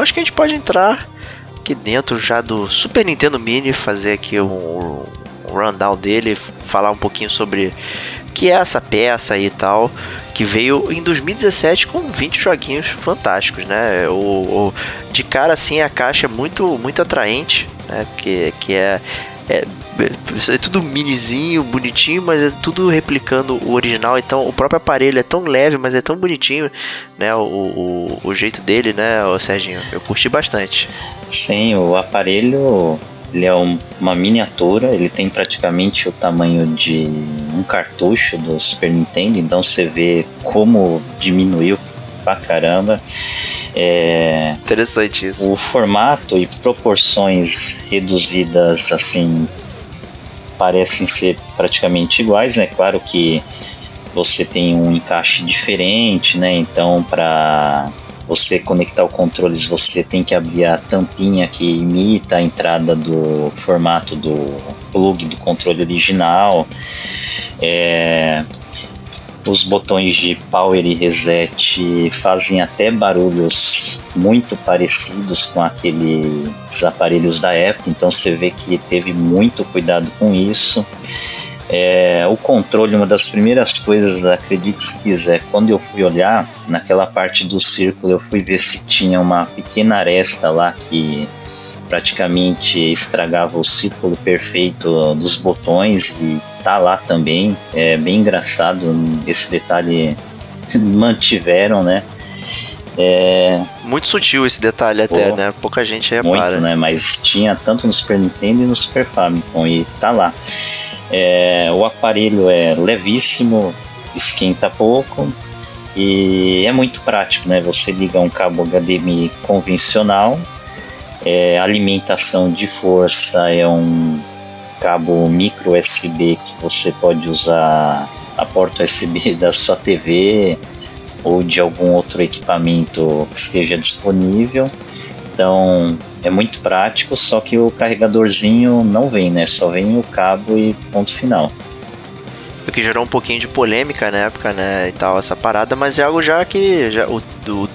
Acho que a gente pode entrar aqui dentro já do Super Nintendo Mini, fazer aqui um, um rundown dele, falar um pouquinho sobre que é essa peça e tal, que veio em 2017 com 20 joguinhos fantásticos, né? O, o de cara assim a caixa é muito muito atraente, né? Que, que é, é é tudo minizinho, bonitinho, mas é tudo replicando o original. Então o próprio aparelho é tão leve, mas é tão bonitinho, né? O, o, o jeito dele, né, o Serginho? Eu curti bastante. Sim, o aparelho ele é um, uma miniatura, ele tem praticamente o tamanho de um cartucho do Super Nintendo, então você vê como diminuiu pra caramba. É, Interessante isso. O formato e proporções reduzidas assim parecem ser praticamente iguais, né? Claro que você tem um encaixe diferente, né? Então, para você conectar o controles, você tem que abrir a tampinha que imita a entrada do formato do plug do controle original. É, os botões de power e reset fazem até barulhos muito parecidos com aqueles aparelhos da época, então você vê que teve muito cuidado com isso. É, o controle, uma das primeiras coisas, acredite se quiser, quando eu fui olhar naquela parte do círculo, eu fui ver se tinha uma pequena aresta lá que praticamente estragava o círculo perfeito dos botões e tá lá também. É bem engraçado esse detalhe mantiveram, né? É... Muito sutil esse detalhe Pô, até, né? Pouca gente repara. Muito, né? Mas tinha tanto no Super Nintendo e no Super Famicom e tá lá. É, o aparelho é levíssimo, esquenta pouco e é muito prático, né? Você liga um cabo HDMI convencional é, alimentação de força é um cabo micro USB que você pode usar a porta USB da sua TV ou de algum outro equipamento que esteja disponível. Então é muito prático, só que o carregadorzinho não vem, né? Só vem o cabo e ponto final. O que gerou um pouquinho de polêmica na época, né? E tal, essa parada, mas é algo já que já, o, o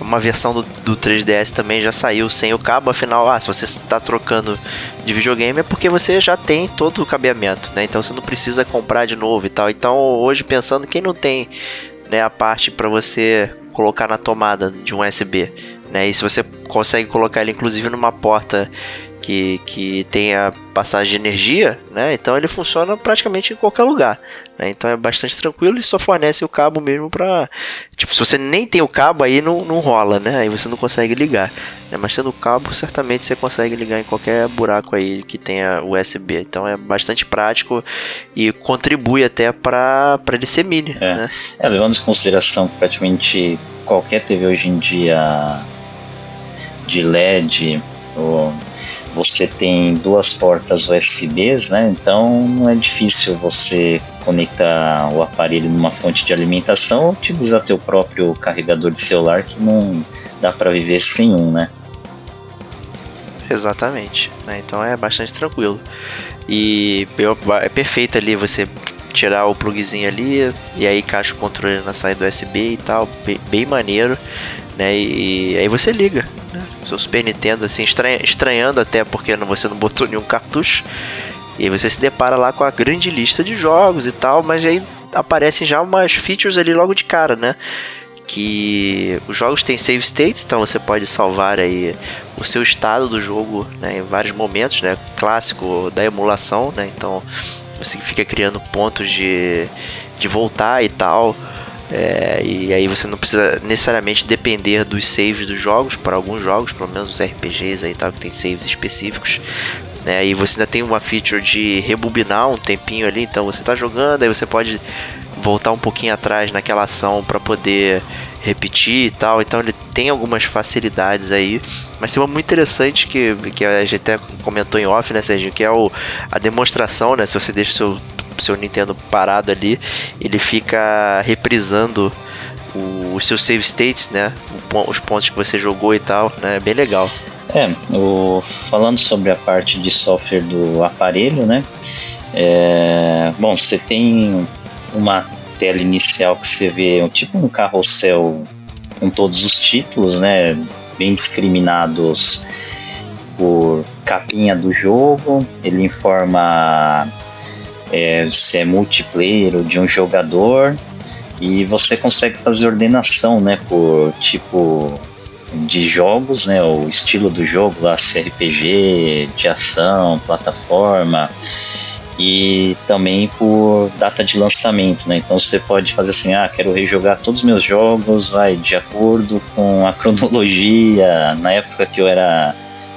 uma versão do, do 3DS também já saiu sem o cabo, afinal, ah, se você está trocando de videogame é porque você já tem todo o cabeamento, né? Então você não precisa comprar de novo e tal. Então hoje pensando quem não tem né, a parte para você colocar na tomada de um USB, né? E se você consegue colocar ele inclusive numa porta que, que tenha passagem de energia, né? Então ele funciona praticamente em qualquer lugar. Né? Então é bastante tranquilo e só fornece o cabo mesmo para tipo se você nem tem o cabo aí não, não rola, né? Aí você não consegue ligar. Né? Mas tendo o cabo certamente você consegue ligar em qualquer buraco aí que tenha USB. Então é bastante prático e contribui até para para ele ser mini. É. Né? é levando em consideração que praticamente qualquer TV hoje em dia de LED ou você tem duas portas USBs, né? Então não é difícil você conectar o aparelho numa fonte de alimentação ou utilizar teu próprio carregador de celular que não dá para viver sem um, né? Exatamente. Né? Então é bastante tranquilo. E é perfeito ali você tirar o plugzinho ali e aí encaixa o controle na saída USB e tal, bem, bem maneiro, né? E, aí você liga, né? Seu Super Nintendo, assim, estranha, estranhando até porque você não botou nenhum cartucho. E aí você se depara lá com a grande lista de jogos e tal, mas aí aparecem já umas features ali logo de cara, né? Que os jogos têm save states, então você pode salvar aí o seu estado do jogo né, em vários momentos, né? Clássico da emulação, né? Então você fica criando pontos de, de voltar e tal. É, e aí você não precisa necessariamente depender dos saves dos jogos, para alguns jogos, pelo menos os RPGs aí tal, que tem saves específicos. Né, e você ainda tem uma feature de rebobinar um tempinho ali, então você está jogando, aí você pode voltar um pouquinho atrás naquela ação para poder repetir e tal. Então ele tem algumas facilidades aí. Mas tem uma muito interessante que, que a gente até comentou em off, né, Serginho? Que é o, a demonstração, né? Se você deixa o seu seu Nintendo parado ali, ele fica reprisando os seus save states, né? Os pontos que você jogou e tal, né? É bem legal. É, o, falando sobre a parte de software do aparelho, né? É, bom, você tem uma tela inicial que você vê tipo um carrossel com todos os títulos, né? Bem discriminados por capinha do jogo. Ele informa é, se é multiplayer ou de um jogador e você consegue fazer ordenação, né, por tipo de jogos, né, o estilo do jogo, lá, CRPG, de ação, plataforma e também por data de lançamento, né? Então você pode fazer assim, ah, quero rejogar todos os meus jogos, vai de acordo com a cronologia, na época que eu era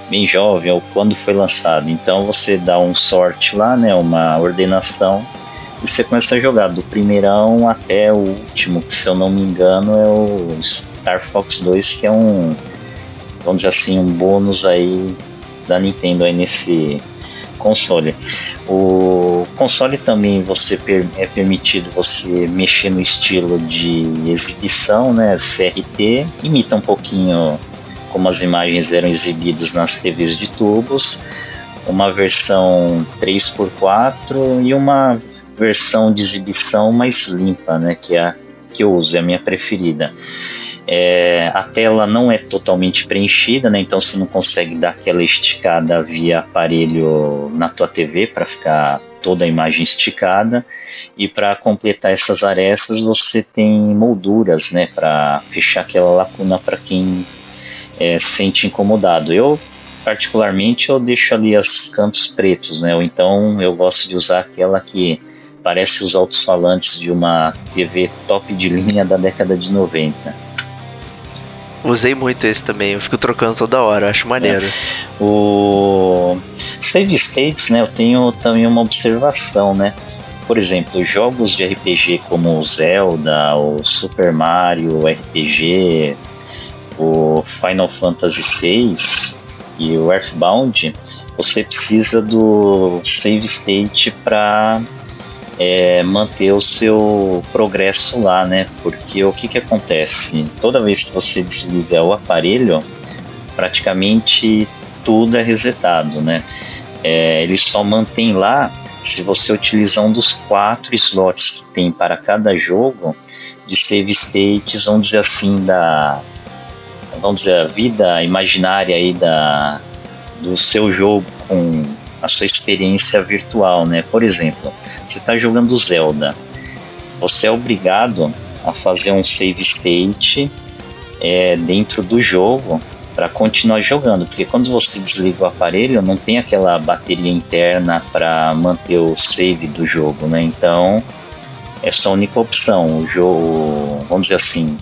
bem jovem ou quando foi lançado. Então você dá um sort lá, né, uma ordenação e você começa a jogar do primeirão até o último, que se eu não me engano é o Star Fox 2, que é um vamos dizer assim, um bônus aí da Nintendo aí nesse console. O console também você é permitido você mexer no estilo de exibição, né? CRT, imita um pouquinho como as imagens eram exibidas nas TVs de tubos, uma versão 3x4 e uma versão de exibição mais limpa, né, que é a que eu uso, é a minha preferida. É, a tela não é totalmente preenchida, né, então você não consegue dar aquela esticada via aparelho na tua TV para ficar toda a imagem esticada. E para completar essas arestas, você tem molduras, né, para fechar aquela lacuna para quem é, sente incomodado. Eu, particularmente, eu deixo ali os cantos pretos, né? Ou então eu gosto de usar aquela que parece os altos-falantes de uma TV top de linha da década de 90. Usei muito esse também, eu fico trocando toda hora, acho maneiro. É. O Save States, né, eu tenho também uma observação, né? Por exemplo, jogos de RPG como o Zelda, o Super Mario RPG, o Final Fantasy VI e o Earthbound, você precisa do save state para é, manter o seu progresso lá, né? Porque o que, que acontece? Toda vez que você desliga o aparelho, praticamente tudo é resetado, né? É, ele só mantém lá se você utilizar um dos quatro slots que tem para cada jogo de save states, vamos dizer assim, da vamos dizer, a vida imaginária aí da, do seu jogo com a sua experiência virtual, né? Por exemplo, você está jogando Zelda, você é obrigado a fazer um save state é, dentro do jogo para continuar jogando, porque quando você desliga o aparelho não tem aquela bateria interna para manter o save do jogo, né? Então é só a única opção. O jogo, vamos dizer assim,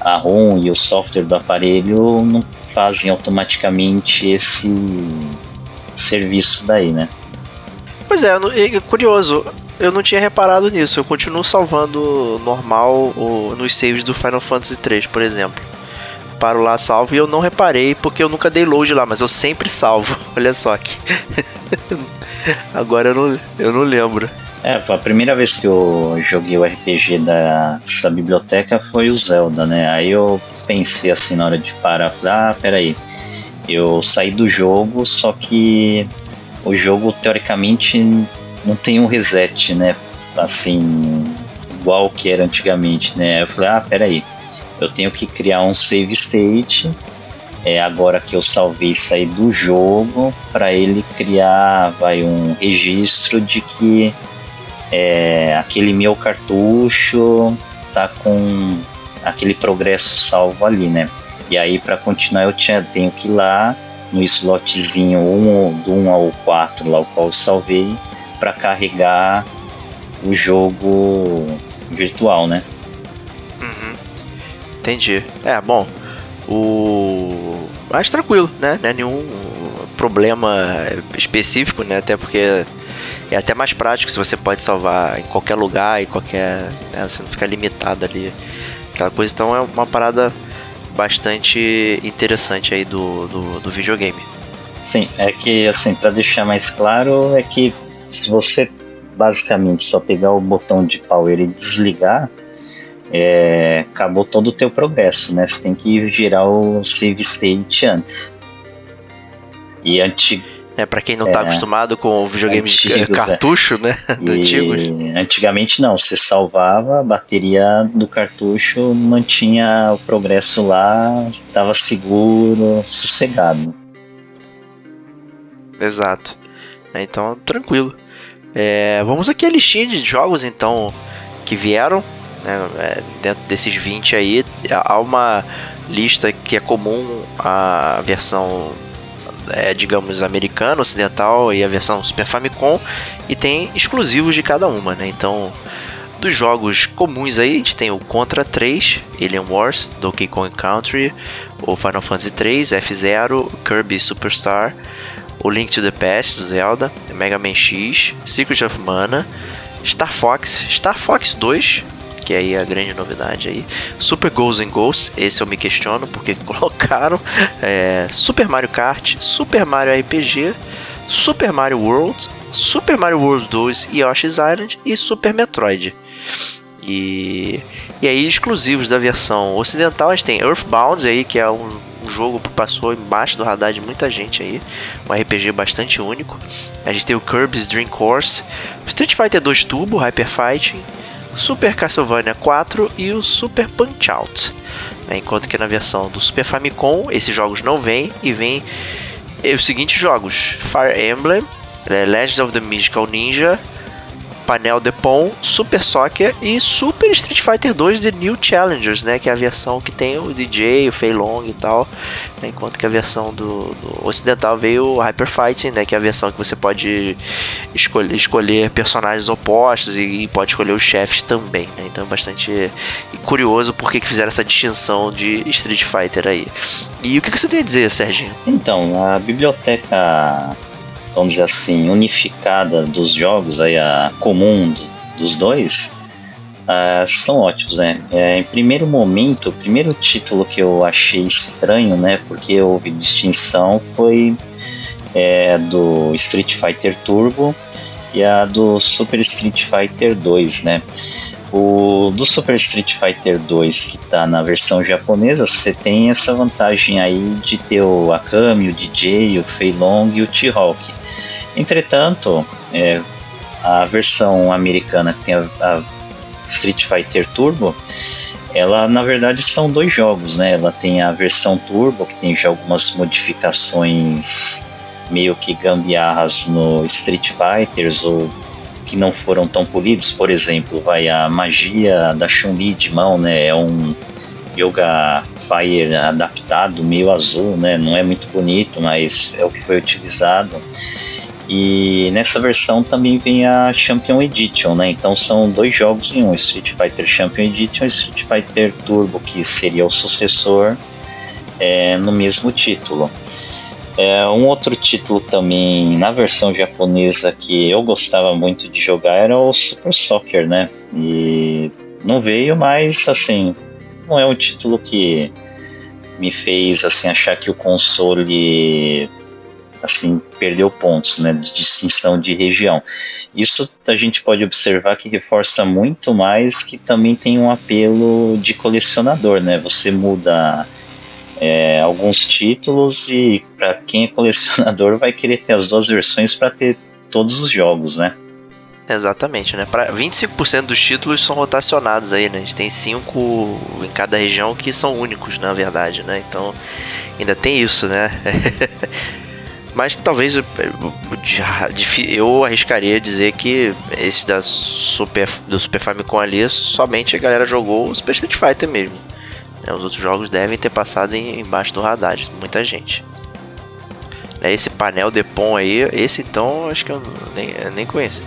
a ROM e o software do aparelho não fazem automaticamente esse serviço daí, né? Pois é, é curioso. Eu não tinha reparado nisso. Eu continuo salvando normal nos saves do Final Fantasy 3, por exemplo. Paro lá, salvo e eu não reparei porque eu nunca dei load lá, mas eu sempre salvo. Olha só aqui. Agora eu não, eu não lembro. É, a primeira vez que eu joguei o RPG dessa biblioteca foi o Zelda, né? Aí eu pensei assim na hora de parar, ah, peraí. Eu saí do jogo, só que o jogo teoricamente não tem um reset, né? Assim, igual que era antigamente, né? Eu falei, ah, peraí, eu tenho que criar um save state. É agora que eu salvei sair do jogo para ele criar, vai um registro de que é, aquele meu cartucho tá com aquele progresso salvo ali, né? E aí para continuar eu tinha, tenho que ir lá no slotzinho 1, do 1 ao 4, lá o qual eu salvei, para carregar o jogo virtual, né? Uhum. Entendi. É, bom, o. Mais tranquilo, né? Não é nenhum problema específico, né? Até porque é até mais prático se você pode salvar em qualquer lugar, em qualquer. Né? Você não fica limitado ali. Aquela coisa, então é uma parada bastante interessante aí do, do, do videogame. Sim, é que assim, para deixar mais claro, é que se você basicamente só pegar o botão de power e desligar, é, acabou todo o teu progresso, né? Você tem que girar o save state antes. E antigo. É, pra quem não tá é, acostumado com o videogame antigos, cartucho, é. né? Do antigo. Antigamente não, você salvava, a bateria do cartucho mantinha o progresso lá, estava seguro, sossegado. Exato. Então, tranquilo. É, vamos aqui a listinha de jogos então que vieram. Né, é, dentro desses 20 aí, há uma lista que é comum a versão é, digamos, americana, ocidental e a versão Super Famicom, e tem exclusivos de cada uma, né? Então, dos jogos comuns aí, a gente tem o Contra 3, Alien Wars, Donkey Kong Country, o Final Fantasy 3, F-Zero, Kirby Superstar, o Link to the Past do Zelda, Mega Man X, Secret of Mana, Star Fox, Star Fox 2, que aí é a grande novidade aí. Super Ghosts and Ghosts, esse eu me questiono porque colocaram é, Super Mario Kart, Super Mario RPG, Super Mario World, Super Mario World 2, Yoshi's Island e Super Metroid. E, e aí exclusivos da versão ocidental a gente tem Earthbound aí que é um um jogo que passou embaixo do radar de muita gente aí, um RPG bastante único. A gente tem o Kirby's Dream Course, Street Fighter 2 Turbo, Hyper Fighting, Super Castlevania 4 e o Super Punch Out. Né? Enquanto que na versão do Super Famicom esses jogos não vêm e vêm os seguintes jogos: Fire Emblem, Legends of the Mystical Ninja, Panel de Pon, Super Soccer e Super Street Fighter 2 The New Challengers, né? Que é a versão que tem o DJ, o Fei Long e tal. Né, enquanto que a versão do, do, ocidental veio o Hyper Fighting, né? Que é a versão que você pode escolher, escolher personagens opostos e, e, pode escolher os chefes também, né? Então é bastante curioso porque que fizeram essa distinção de Street Fighter aí. E o que, que você tem a dizer, Serginho? Então, a biblioteca vamos dizer assim, unificada dos jogos, aí, a comum dos dois, uh, são ótimos, né? É, em primeiro momento, o primeiro título que eu achei estranho, né? Porque houve distinção foi é, do Street Fighter Turbo e a do Super Street Fighter 2, né? O do Super Street Fighter 2 que está na versão japonesa, você tem essa vantagem aí de ter o Akami, o DJ, o Fei Long e o T-Hawk. Entretanto, é, a versão americana que tem a, a Street Fighter Turbo, ela na verdade são dois jogos, né? Ela tem a versão Turbo, que tem já algumas modificações meio que gambiarras no Street Fighters ou que não foram tão polidos, por exemplo, vai a magia da Chun-Li de mão, né? É um Yoga Fire adaptado, meio azul, né? Não é muito bonito, mas é o que foi utilizado. E nessa versão também vem a Champion Edition, né? Então são dois jogos em um, Street Fighter Champion Edition e Street Fighter Turbo, que seria o sucessor é, no mesmo título. É, um outro título também na versão japonesa que eu gostava muito de jogar era o Super Soccer, né? E não veio, mas assim, não é um título que me fez assim achar que o console assim perdeu pontos, né, de distinção de região. Isso a gente pode observar que reforça muito mais que também tem um apelo de colecionador, né? Você muda é, alguns títulos e para quem é colecionador vai querer ter as duas versões para ter todos os jogos, né? Exatamente, né? Para 25% dos títulos são rotacionados aí, né? A gente tem cinco em cada região que são únicos, na verdade, né? Então, ainda tem isso, né? Mas talvez eu, eu arriscaria dizer que esse da Super, do Super Famicom ali, somente a galera jogou o Super Street Fighter mesmo. Né, os outros jogos devem ter passado em, embaixo do radar de muita gente. Né, esse painel Depon aí, esse então acho que eu nem, eu nem conheço.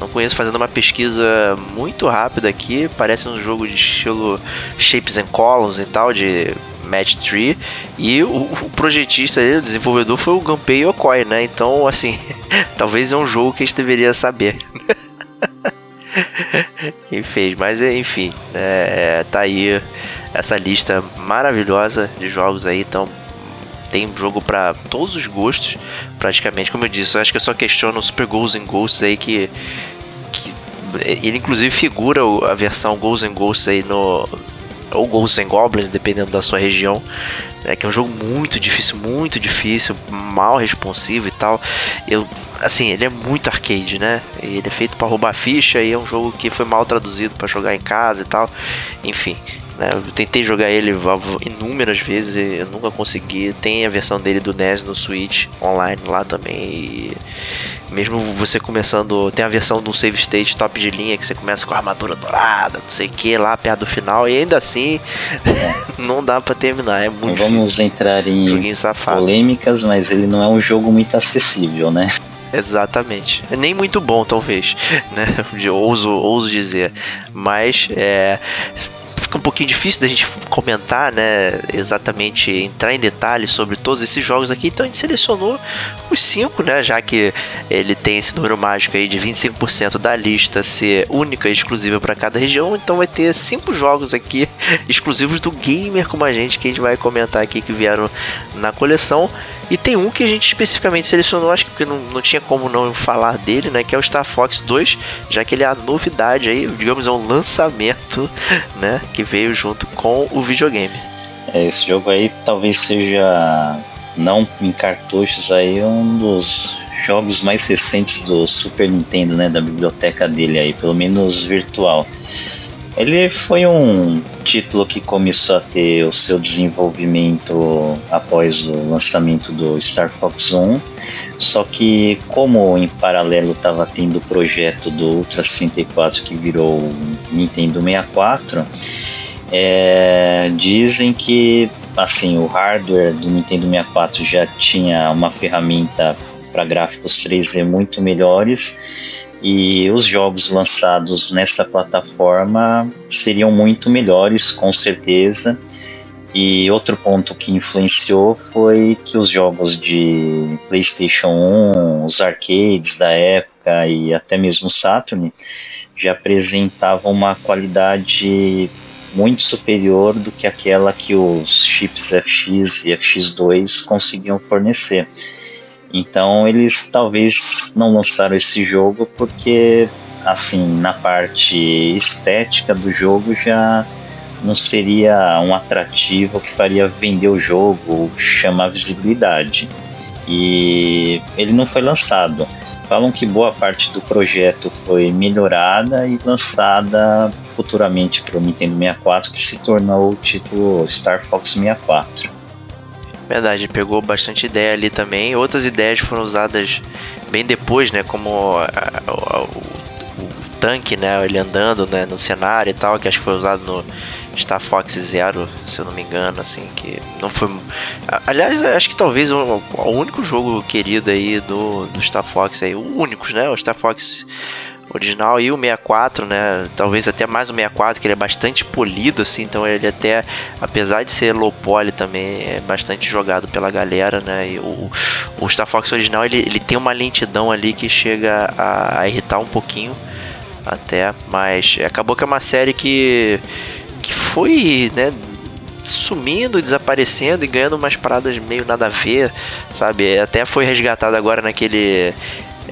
Não conheço fazendo uma pesquisa muito rápida aqui. Parece um jogo de estilo Shapes and Columns e tal, de Match Tree. E o, o projetista, o desenvolvedor, foi o Gunpei Yokoi, né? Então, assim, talvez é um jogo que a gente deveria saber. Quem fez, mas enfim, é, tá aí essa lista maravilhosa de jogos aí, então tem jogo para todos os gostos, praticamente. Como eu disse, eu acho que eu só questiono o Super Ghosts and Ghosts aí que, que ele inclusive figura a versão Ghosts and Ghosts aí no ou Ghosts and Goblins, dependendo da sua região, né, que é um jogo muito difícil, muito difícil, mal responsivo e tal. Eu, assim, ele é muito arcade, né? Ele é feito para roubar ficha e é um jogo que foi mal traduzido para jogar em casa e tal. Enfim, né, eu tentei jogar ele inúmeras vezes e eu nunca consegui. Tem a versão dele do NES no Switch online lá também. E mesmo você começando, tem a versão do save state top de linha que você começa com a armadura dourada, não sei o que, lá perto do final, e ainda assim não dá para terminar. É muito não Vamos difícil. entrar em polêmicas, mas ele não é um jogo muito acessível, né? Exatamente. Nem muito bom, talvez, né? ouso, ouso dizer. Mas é, fica um pouquinho difícil da gente comentar, né? Exatamente, entrar em detalhes sobre todos esses jogos aqui. Então a gente selecionou os cinco, né? Já que ele tem esse número mágico aí de 25% da lista ser única e exclusiva para cada região. Então vai ter cinco jogos aqui exclusivos do gamer como a gente que a gente vai comentar aqui que vieram na coleção. E tem um que a gente especificamente selecionou, acho que porque não, não tinha como não falar dele, né? Que é o Star Fox 2, já que ele é a novidade aí, digamos, é um lançamento, né? Que veio junto com o videogame. É, esse jogo aí talvez seja, não em cartuchos aí, um dos jogos mais recentes do Super Nintendo, né? Da biblioteca dele aí, pelo menos virtual. Ele foi um título que começou a ter o seu desenvolvimento após o lançamento do Star Fox 1. Só que como em paralelo estava tendo o projeto do Ultra 64 que virou Nintendo 64, é, dizem que assim o hardware do Nintendo 64 já tinha uma ferramenta para gráficos 3D muito melhores e os jogos lançados nessa plataforma seriam muito melhores, com certeza. E outro ponto que influenciou foi que os jogos de PlayStation 1, os arcades da época e até mesmo Saturn já apresentavam uma qualidade muito superior do que aquela que os chips FX e FX2 conseguiam fornecer. Então eles talvez não lançaram esse jogo porque assim na parte estética do jogo já não seria um atrativo que faria vender o jogo, chamar visibilidade. E ele não foi lançado. falam que boa parte do projeto foi melhorada e lançada futuramente para o Nintendo 64, que se tornou o título Star Fox 64. Verdade, pegou bastante ideia ali também. Outras ideias foram usadas bem depois, né? Como a, a, o, o, tanque, né? Ele andando né? no cenário e tal, que acho que foi usado no Star Fox Zero, se eu não me engano, assim, que não foi. Aliás, acho que talvez o, o único jogo querido aí do, do Star Fox aí, o único, né? O Star Fox original e o 64, né? Talvez até mais o 64, que ele é bastante polido, assim, então ele até, apesar de ser low poly também, é bastante jogado pela galera, né? E o, o Star Fox original, ele, ele tem uma lentidão ali que chega a, a irritar um pouquinho, até, mas acabou que é uma série que que foi, né, sumindo, desaparecendo e ganhando umas paradas meio nada a ver, sabe? Até foi resgatado agora naquele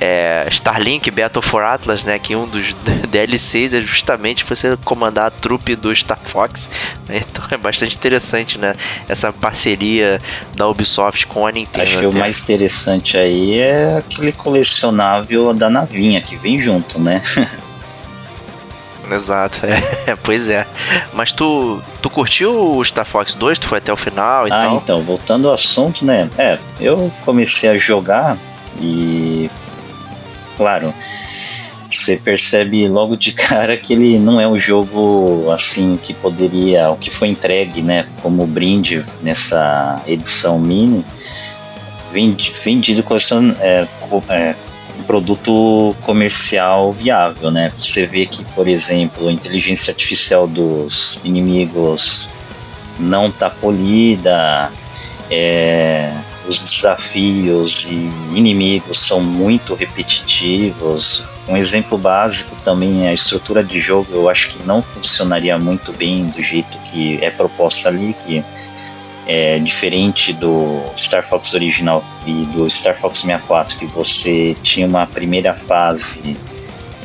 é, Starlink Battle for Atlas, né? Que um dos DLCs é justamente você comandar a trupe do Star Fox. Né? Então é bastante interessante, né? Essa parceria da Ubisoft com a Nintendo. Acho que o mais interessante aí é aquele colecionável da navinha que vem junto, né? Exato, é, pois é. Mas tu, tu curtiu o Star Fox 2? Tu foi até o final e ah, tal? Ah, então, voltando ao assunto, né? É, eu comecei a jogar e. Claro, você percebe logo de cara que ele não é um jogo assim que poderia, o que foi entregue, né, como brinde nessa edição mini, vendido com é, é, um produto comercial viável, né? Você vê que, por exemplo, a inteligência artificial dos inimigos não está polida, é, os desafios e inimigos são muito repetitivos. Um exemplo básico também é a estrutura de jogo, eu acho que não funcionaria muito bem do jeito que é proposta ali, que é, diferente do Star Fox original e do Star Fox 64, que você tinha uma primeira fase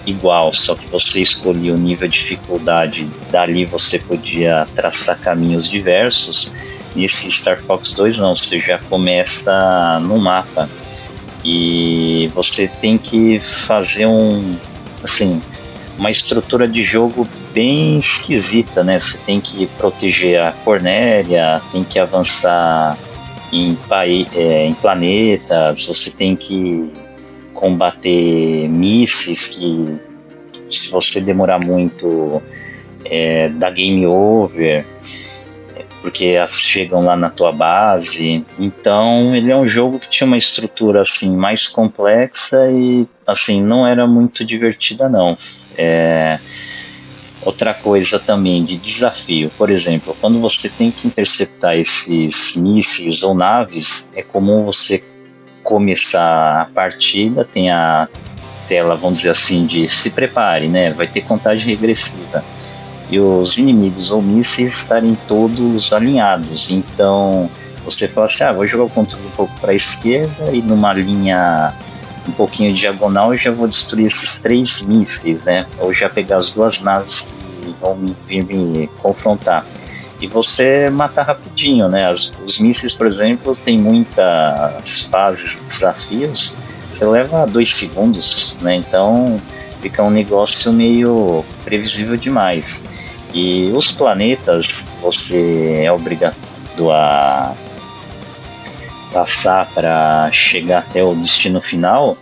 igual, só que você escolhia o nível de dificuldade, dali você podia traçar caminhos diversos. Nesse Star Fox 2 não, você já começa no mapa e você tem que fazer um assim uma estrutura de jogo bem esquisita, né? Você tem que proteger a Cornélia, tem que avançar em, é, em planetas, você tem que combater mísseis que se você demorar muito é, dá game over porque elas chegam lá na tua base. Então ele é um jogo que tinha uma estrutura assim mais complexa e assim não era muito divertida não. É, outra coisa também de desafio, por exemplo, quando você tem que interceptar esses mísseis ou naves, é comum você começar a partida, tem a tela, vamos dizer assim, de se prepare, né? Vai ter contagem regressiva. E os inimigos ou mísseis estarem todos alinhados. Então você fala assim: ah, vou jogar o controle um pouco para a esquerda e numa linha um pouquinho diagonal eu já vou destruir esses três mísseis, né? Ou já pegar as duas naves que vão me, vir me confrontar. E você matar rapidinho, né? As, os mísseis, por exemplo, tem muitas fases, desafios. Você leva dois segundos, né? Então fica um negócio meio previsível demais. E os planetas, você é obrigado a passar para chegar até o destino final,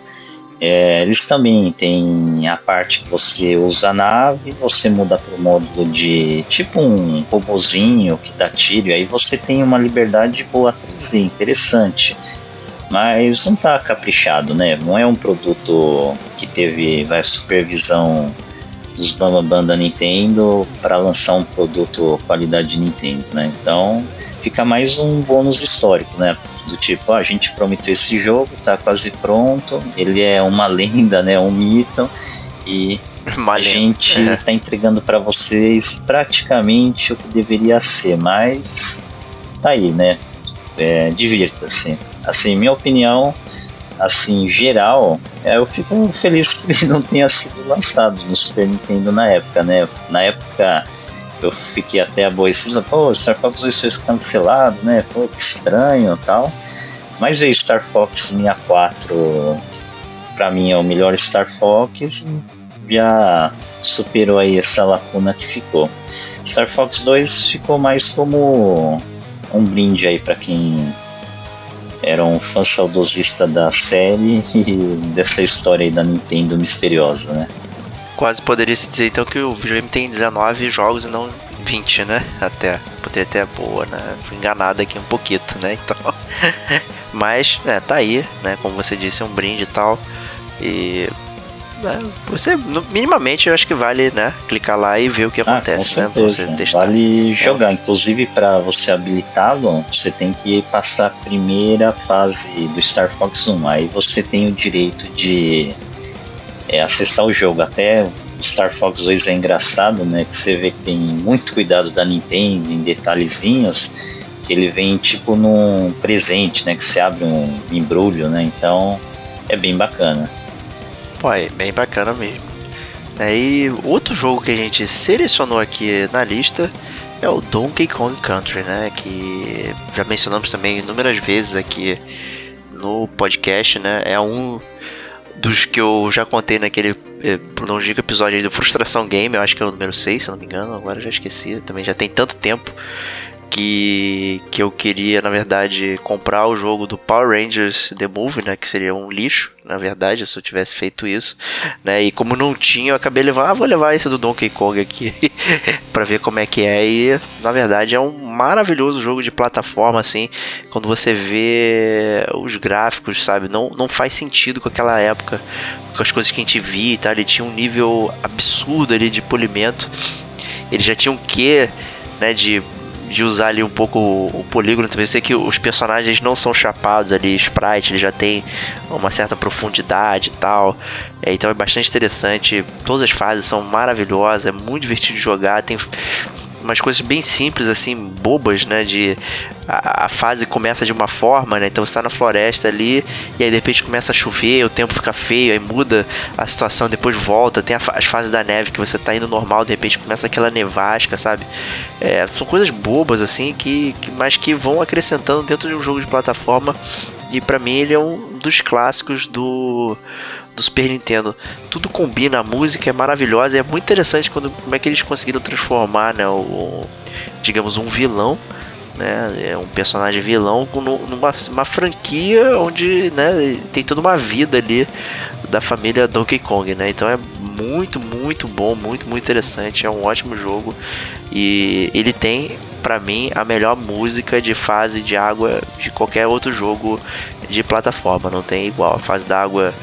é, eles também têm a parte que você usa a nave, você muda para o módulo de tipo um robozinho que dá tiro, e aí você tem uma liberdade boa 3D, interessante. Mas não está caprichado, né? Não é um produto que teve vai, supervisão dos Bambam da Nintendo para lançar um produto qualidade Nintendo, né? Então fica mais um bônus histórico, né? Do tipo, ah, a gente prometeu esse jogo, tá quase pronto, ele é uma lenda, né? Um mito e a gente é. tá entregando para vocês praticamente o que deveria ser, mas tá aí, né? É, Divirta-se. Assim, minha opinião, assim, geral, é, eu fico feliz que ele não tenha sido lançado no Super Nintendo na época, né? Na época eu fiquei até aborrecido, pô, Star Fox 2 foi cancelado, né? Pô, que estranho tal. Mas veio Star Fox 64 para mim é o melhor Star Fox, já superou aí essa lacuna que ficou. Star Fox 2 ficou mais como um brinde aí para quem era um fã saudosista da série e dessa história aí da Nintendo misteriosa, né? Quase poderia se dizer então que o videogame tem 19 jogos e não 20, né? Até. Poderia ter boa, né? Fui enganado aqui um pouquinho, né? Então. Mas, é, tá aí, né? Como você disse, é um brinde e tal. E né, você, minimamente, eu acho que vale, né? Clicar lá e ver o que ah, acontece, né? você testar. Vale jogar. Inclusive, para você habilitá-lo, você tem que passar a primeira fase do Star Fox 1. Aí você tem o direito de é, acessar o jogo. Até o Star Fox 2 é engraçado, né? Que você vê que tem muito cuidado da Nintendo em detalhezinhos. Que ele vem tipo num presente, né? Que você abre um embrulho, né? Então é bem bacana. É bem bacana mesmo. Aí, outro jogo que a gente selecionou aqui na lista é o Donkey Kong Country, né? Que já mencionamos também inúmeras vezes aqui no podcast, né? É um dos que eu já contei naquele eh, longínquo episódio do Frustração Game, eu acho que é o número 6, se não me engano, agora já esqueci, também já tem tanto tempo que, que eu queria, na verdade, comprar o jogo do Power Rangers The Movie, né? Que seria um lixo, na verdade, se eu tivesse feito isso, né? E como não tinha, eu acabei levando, ah, vou levar esse do Donkey Kong aqui para ver como é que é. E, na verdade, é um maravilhoso jogo de plataforma, assim, quando você vê os gráficos, sabe? Não, não faz sentido com aquela época, com as coisas que a gente via e tal. Ele tinha um nível absurdo ali de polimento. Ele já tinha um quê, né, de de usar ali um pouco o, polígono também. Eu sei que os personagens não são chapados ali, sprite, ele já tem uma certa profundidade e tal. É, então é bastante interessante. Todas as fases são maravilhosas, é muito divertido de jogar. Tem umas coisas bem simples, assim, bobas, né? De a, a, fase começa de uma forma, né? Então você tá na floresta ali, e aí de repente começa a chover, o tempo fica feio, aí muda a situação, depois volta. Tem a, as fases da neve que você tá indo normal, de repente começa aquela nevasca, sabe? É, são coisas bobas, assim, que, que, mas que vão acrescentando dentro de um jogo de plataforma. E para mim ele é um dos clássicos do, do Super Nintendo. Tudo combina, a música é maravilhosa, é muito interessante quando, como é que eles conseguiram transformar, né, o, digamos, um vilão né? É um personagem vilão numa uma franquia onde, né, tem toda uma vida ali da família Donkey Kong, né? Então é muito, muito bom, muito, muito interessante, é um ótimo jogo e ele tem para mim a melhor música de fase de água de qualquer outro jogo de plataforma, não tem igual. A fase da água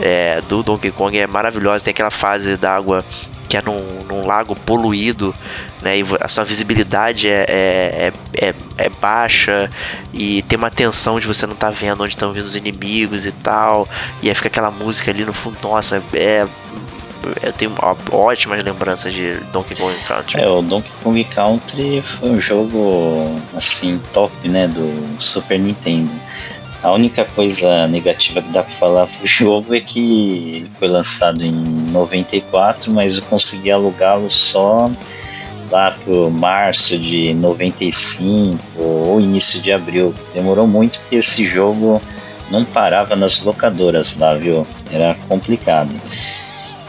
é, do Donkey Kong é maravilhosa, tem aquela fase da água que é num, num, lago poluído, né? E a sua visibilidade é, é, é, é, baixa e tem uma tensão de você não estar tá vendo onde estão vindo os inimigos e tal. E aí fica aquela música ali no fundo, nossa, é. Eu tenho ótimas lembranças de Donkey Kong Country. É, o Donkey Kong Country foi um jogo assim top, né, do Super Nintendo. A única coisa negativa que dá pra falar pro jogo é que foi lançado em 94, mas eu consegui alugá-lo só lá pro março de 95 ou início de abril. Demorou muito porque esse jogo não parava nas locadoras lá, viu? Era complicado.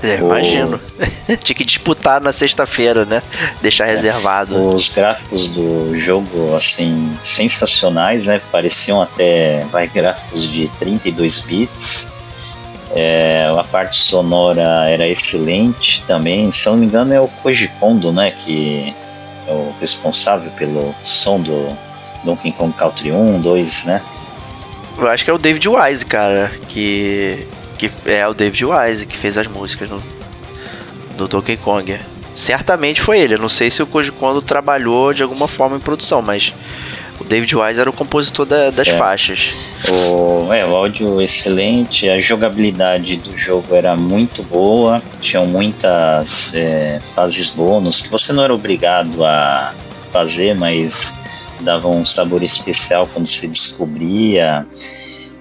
É, imagino. Tinha que disputar na sexta-feira, né? Deixar é, reservado. Os gráficos do jogo, assim, sensacionais, né? Pareciam até vai, gráficos de 32 bits. É, a parte sonora era excelente também. Se não me engano, é o Koji Kondo, né? Que é o responsável pelo som do Donkey Kong Country 1, 2, né? Eu acho que é o David Wise, cara, que que é o David Wise que fez as músicas no, do Donkey Kong. Certamente foi ele. Eu não sei se o Koji Kondo trabalhou de alguma forma em produção, mas o David Wise era o compositor da, das é. faixas. O, é, o áudio excelente, a jogabilidade do jogo era muito boa, tinham muitas é, fases bônus que você não era obrigado a fazer, mas dava um sabor especial quando você descobria.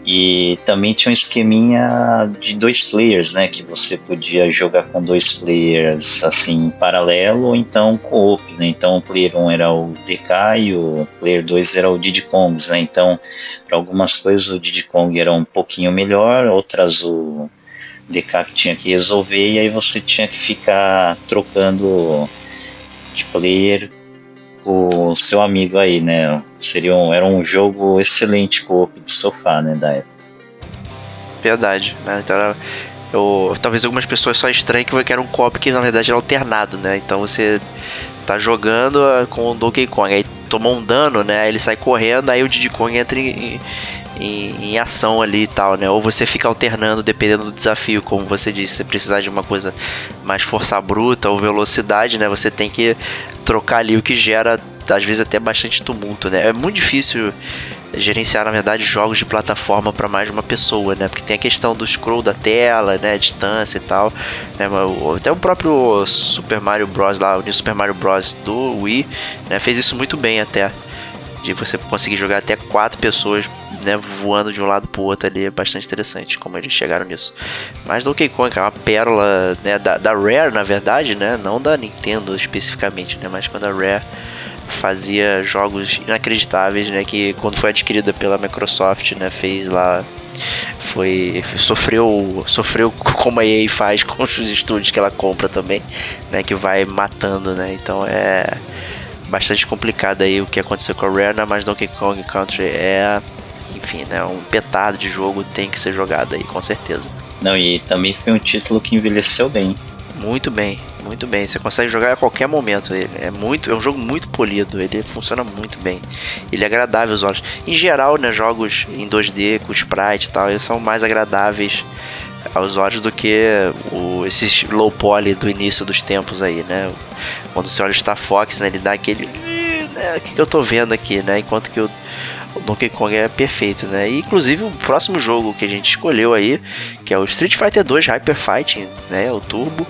E também tinha um esqueminha de dois players, né? Que você podia jogar com dois players assim em paralelo ou então co-op, né? Então o player 1 era o DK e o player 2 era o Diddy Kongs, né? Então para algumas coisas o Diddy Kong era um pouquinho melhor, outras o DK que tinha que resolver e aí você tinha que ficar trocando de player o seu amigo aí, né? Seria um, era um jogo excelente co-op de sofá, né, da época. Verdade, né? Então era, eu, talvez algumas pessoas só estranhem que era um co-op que na verdade era alternado, né? Então você tá jogando ah, com o Donkey Kong, aí tomou um dano, né? Ele sai correndo, aí o Diddy Kong entra em, em, em, ação ali e tal, né? Ou você fica alternando dependendo do desafio, como você disse, se precisar de uma coisa mais força bruta ou velocidade, né? Você tem que trocar ali o que gera às vezes até bastante tumulto, né? É muito difícil gerenciar, na verdade, jogos de plataforma para mais de uma pessoa, né? Porque tem a questão do scroll da tela, né? Distância e tal. Né? Até o próprio Super Mario Bros. lá, o New Super Mario Bros. do Wii, né? Fez isso muito bem até. De você conseguir jogar até quatro pessoas né, voando de um lado pro outro ali é bastante interessante como eles chegaram nisso. Mas Donkey Kong é uma pérola né, da, da Rare, na verdade, né, não da Nintendo especificamente, né, mas quando a Rare fazia jogos inacreditáveis, né, que quando foi adquirida pela Microsoft, né, fez lá foi sofreu sofreu como a EA faz com os estúdios que ela compra também, né, que vai matando, né? Então é bastante complicado aí o que aconteceu com a Rare, mas Donkey Kong Country é enfim, né, um petardo de jogo tem que ser jogado aí, com certeza. Não, e também foi um título que envelheceu bem. Muito bem, muito bem. Você consegue jogar a qualquer momento. Ele é muito, é um jogo muito polido. Ele funciona muito bem. Ele é agradável aos olhos. Em geral, né, jogos em 2D com sprite e tal, eles são mais agradáveis aos olhos do que o, low poly do início dos tempos aí, né? Quando você olha o Star Fox, né, ele dá aquele, né, o que, que eu tô vendo aqui, né? Enquanto que o o Donkey Kong é perfeito, né? E, inclusive o próximo jogo que a gente escolheu aí, que é o Street Fighter 2 Hyper Fighting, né? O Turbo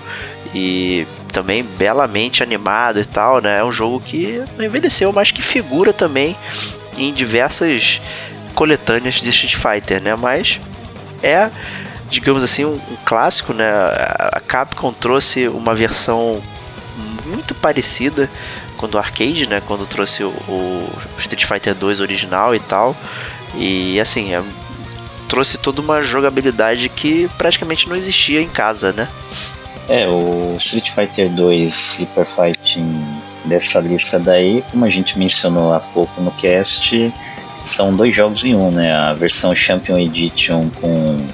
e também belamente animado e tal, né? É um jogo que não envelheceu, mas que figura também em diversas coletâneas de Street Fighter, né? Mas é, digamos assim, um, um clássico, né? A Capcom trouxe uma versão muito parecida quando o arcade, né? Quando trouxe o, o Street Fighter 2 original e tal. E assim, é, trouxe toda uma jogabilidade que praticamente não existia em casa, né? É, o Street Fighter 2 Super Fighting dessa lista daí, como a gente mencionou há pouco no cast, são dois jogos em um, né? A versão Champion Edition com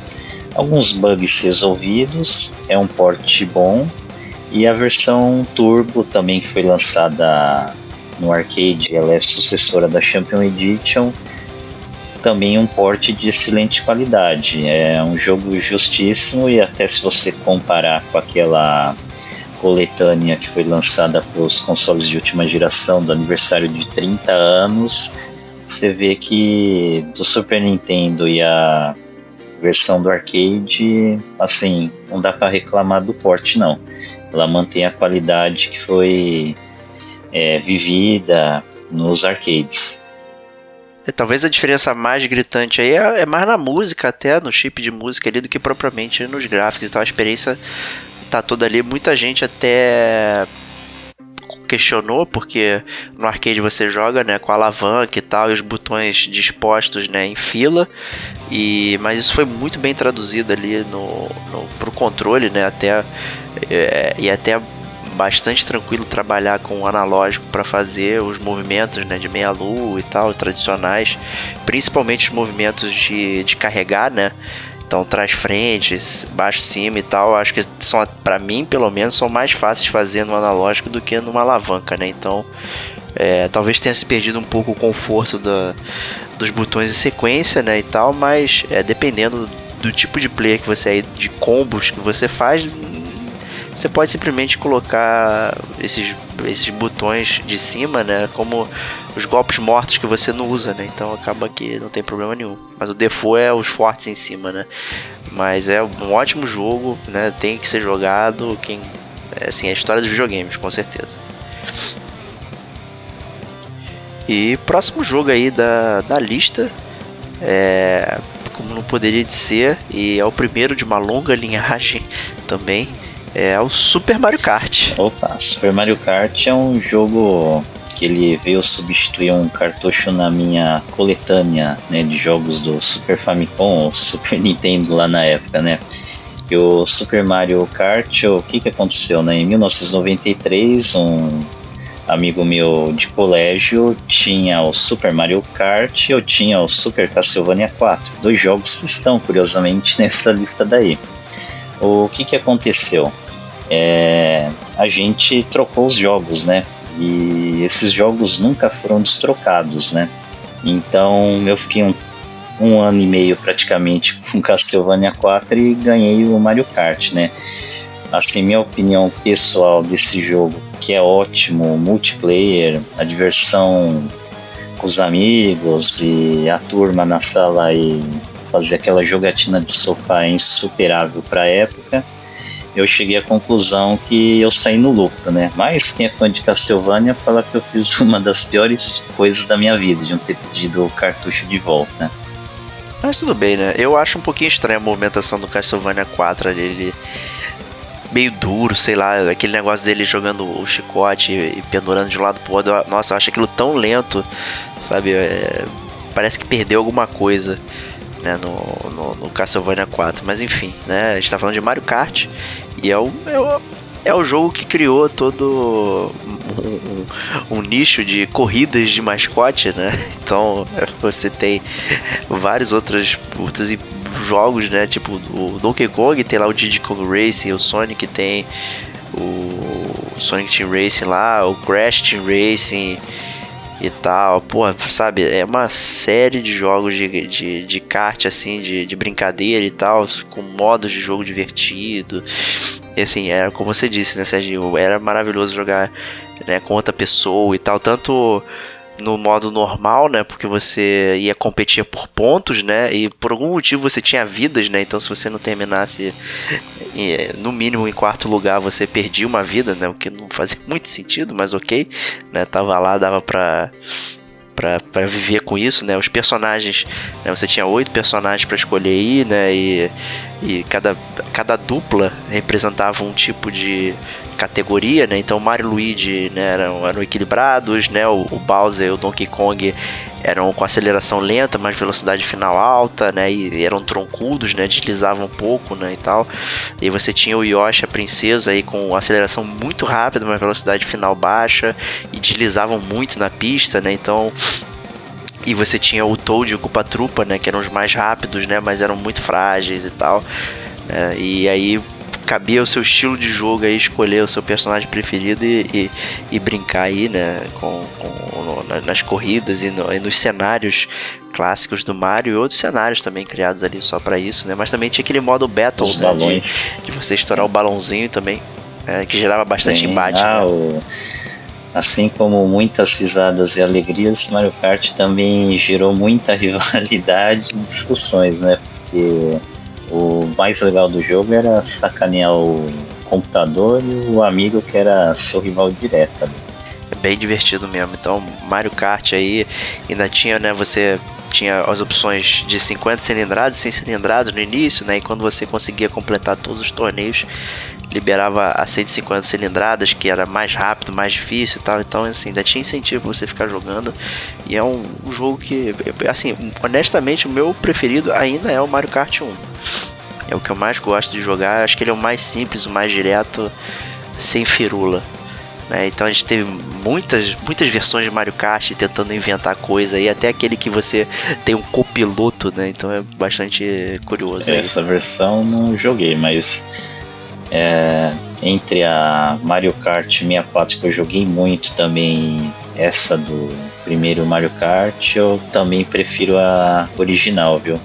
alguns bugs resolvidos, é um port bom e a versão Turbo também que foi lançada no arcade, ela é sucessora da Champion Edition, também um porte de excelente qualidade. É um jogo justíssimo e até se você comparar com aquela coletânea que foi lançada para os consoles de última geração do aniversário de 30 anos, você vê que do Super Nintendo e a versão do arcade, assim, não dá para reclamar do porte não ela mantém a qualidade que foi é, vivida nos arcades. É, talvez a diferença mais gritante aí é, é, mais na música, até no chip de música ali, do que propriamente nos gráficos. Então a experiência tá toda ali. Muita gente até questionou, porque no arcade você joga né, com a alavanca e tal, e os botões dispostos né, em fila, e mas isso foi muito bem traduzido ali no, no, pro controle, né, até, é, e até bastante tranquilo trabalhar com o analógico para fazer os movimentos né, de meia-lua e tal, tradicionais, principalmente os movimentos de, de carregar, né? Então, trás frentes, baixo cima e tal, acho que são para mim, pelo menos, são mais fáceis de fazer no analógico do que numa alavanca, né? Então, é, talvez tenha se perdido um pouco o conforto da, dos botões em sequência, né, e tal, mas é, dependendo do tipo de player que você é, de combos que você faz, você pode simplesmente colocar esses, esses botões de cima, né, como os golpes mortos que você não usa, né? Então acaba que não tem problema nenhum. Mas o default é os fortes em cima, né? Mas é um ótimo jogo, né? Tem que ser jogado. Quem, é, assim, é a história dos videogames, com certeza. E próximo jogo aí da, da lista é como não poderia de ser, e é o primeiro de uma longa linhagem também, é o Super Mario Kart. Opa, Super Mario Kart é um jogo que ele veio substituir um cartucho na minha coletânea né, de jogos do Super Famicom ou Super Nintendo lá na época, né? E o Super Mario Kart, o que que aconteceu, né? Em 1993, um amigo meu de colégio tinha o Super Mario Kart e eu tinha o Super Castlevania 4. Dois jogos que estão, curiosamente, nessa lista daí. O que que aconteceu? É, a gente trocou os jogos, né? E esses jogos nunca foram destrocados, né? Então eu fiquei um, um ano e meio praticamente com Castlevania 4 e ganhei o Mario Kart, né? Assim, minha opinião pessoal desse jogo, que é ótimo, multiplayer, a diversão com os amigos e a turma na sala e fazer aquela jogatina de sofá é insuperável para a época eu cheguei à conclusão que eu saí no lucro, né? Mas quem é fã de Castlevania fala que eu fiz uma das piores coisas da minha vida, de não ter pedido o cartucho de volta, né? Mas tudo bem, né? Eu acho um pouquinho estranha a movimentação do Castlevania 4 ali. Ele meio duro, sei lá, aquele negócio dele jogando o chicote e pendurando de um lado pro outro. Nossa, eu acho aquilo tão lento, sabe? É, parece que perdeu alguma coisa né, no, no, no, Castlevania 4. Mas enfim, né, a gente tá falando de Mario Kart e é o, é o, é o jogo que criou todo um, um, um, nicho de corridas de mascote, né? Então você tem vários outros, outros jogos, né? Tipo o Donkey Kong tem lá o Diddy Kong Racing, o Sonic tem o Sonic Team Racing lá, o Crash Team Racing e tal. Pô, sabe, é uma série de jogos de, de, de kart, assim, de, de brincadeira e tal, com modos de jogo divertido. E assim, era como você disse, né, Serginho? Era maravilhoso jogar né, com outra pessoa e tal. Tanto no modo normal, né? Porque você ia competir por pontos, né? E por algum motivo você tinha vidas, né? Então se você não terminasse no mínimo em quarto lugar, você perdia uma vida, né? O que não fazia muito sentido, mas ok, né? Tava lá, dava pra para viver com isso, né? Os personagens, né? você tinha oito personagens para escolher aí, né? E, e cada, cada dupla representava um tipo de categoria, né? Então Mario e Luigi né, eram, eram equilibrados, né? O, o Bowser e o Donkey Kong eram com aceleração lenta, mas velocidade final alta, né? E eram troncudos, né? Deslizavam um pouco, né? E tal. E você tinha o Yoshi, a princesa, aí com aceleração muito rápida, mas velocidade final baixa e deslizavam muito na pista, né? Então e você tinha o Toad e o Koopa Troopa, né? Que eram os mais rápidos, né? Mas eram muito frágeis e tal. É, e aí cabia o seu estilo de jogo aí, escolher o seu personagem preferido e, e, e brincar aí, né, com, com nas corridas e, no, e, nos cenários clássicos do Mario e outros cenários também criados ali só para isso, né, mas também tinha aquele modo Battle, Os né, balões. De, de, você estourar o balãozinho também, é, que gerava bastante Sim. embate. Ah, né? o... Assim como muitas risadas e alegrias, Mario Kart também gerou muita rivalidade e discussões, né? Porque o mais legal do jogo era sacanear o computador e o amigo que era seu rival direto. É bem divertido mesmo. Então, Mario Kart aí ainda tinha, né? Você tinha as opções de 50 cilindradas e 100 cilindradas no início, né? E quando você conseguia completar todos os torneios, liberava a 150 cilindradas, que era mais rápido, mais difícil e tal. Então, assim, ainda tinha incentivo pra você ficar jogando. E é um, um jogo que, assim, honestamente, o meu preferido ainda é o Mario Kart 1. É o que eu mais gosto de jogar. Acho que ele é o mais simples, o mais direto, sem firula. Né? Então a gente teve muitas, muitas versões de Mario Kart tentando inventar coisa e até aquele que você tem um copiloto, né? Então é bastante curioso. Essa aí. versão não joguei, mas é, entre a Mario Kart 64 que eu joguei muito também, essa do primeiro Mario Kart, eu também prefiro a original, viu?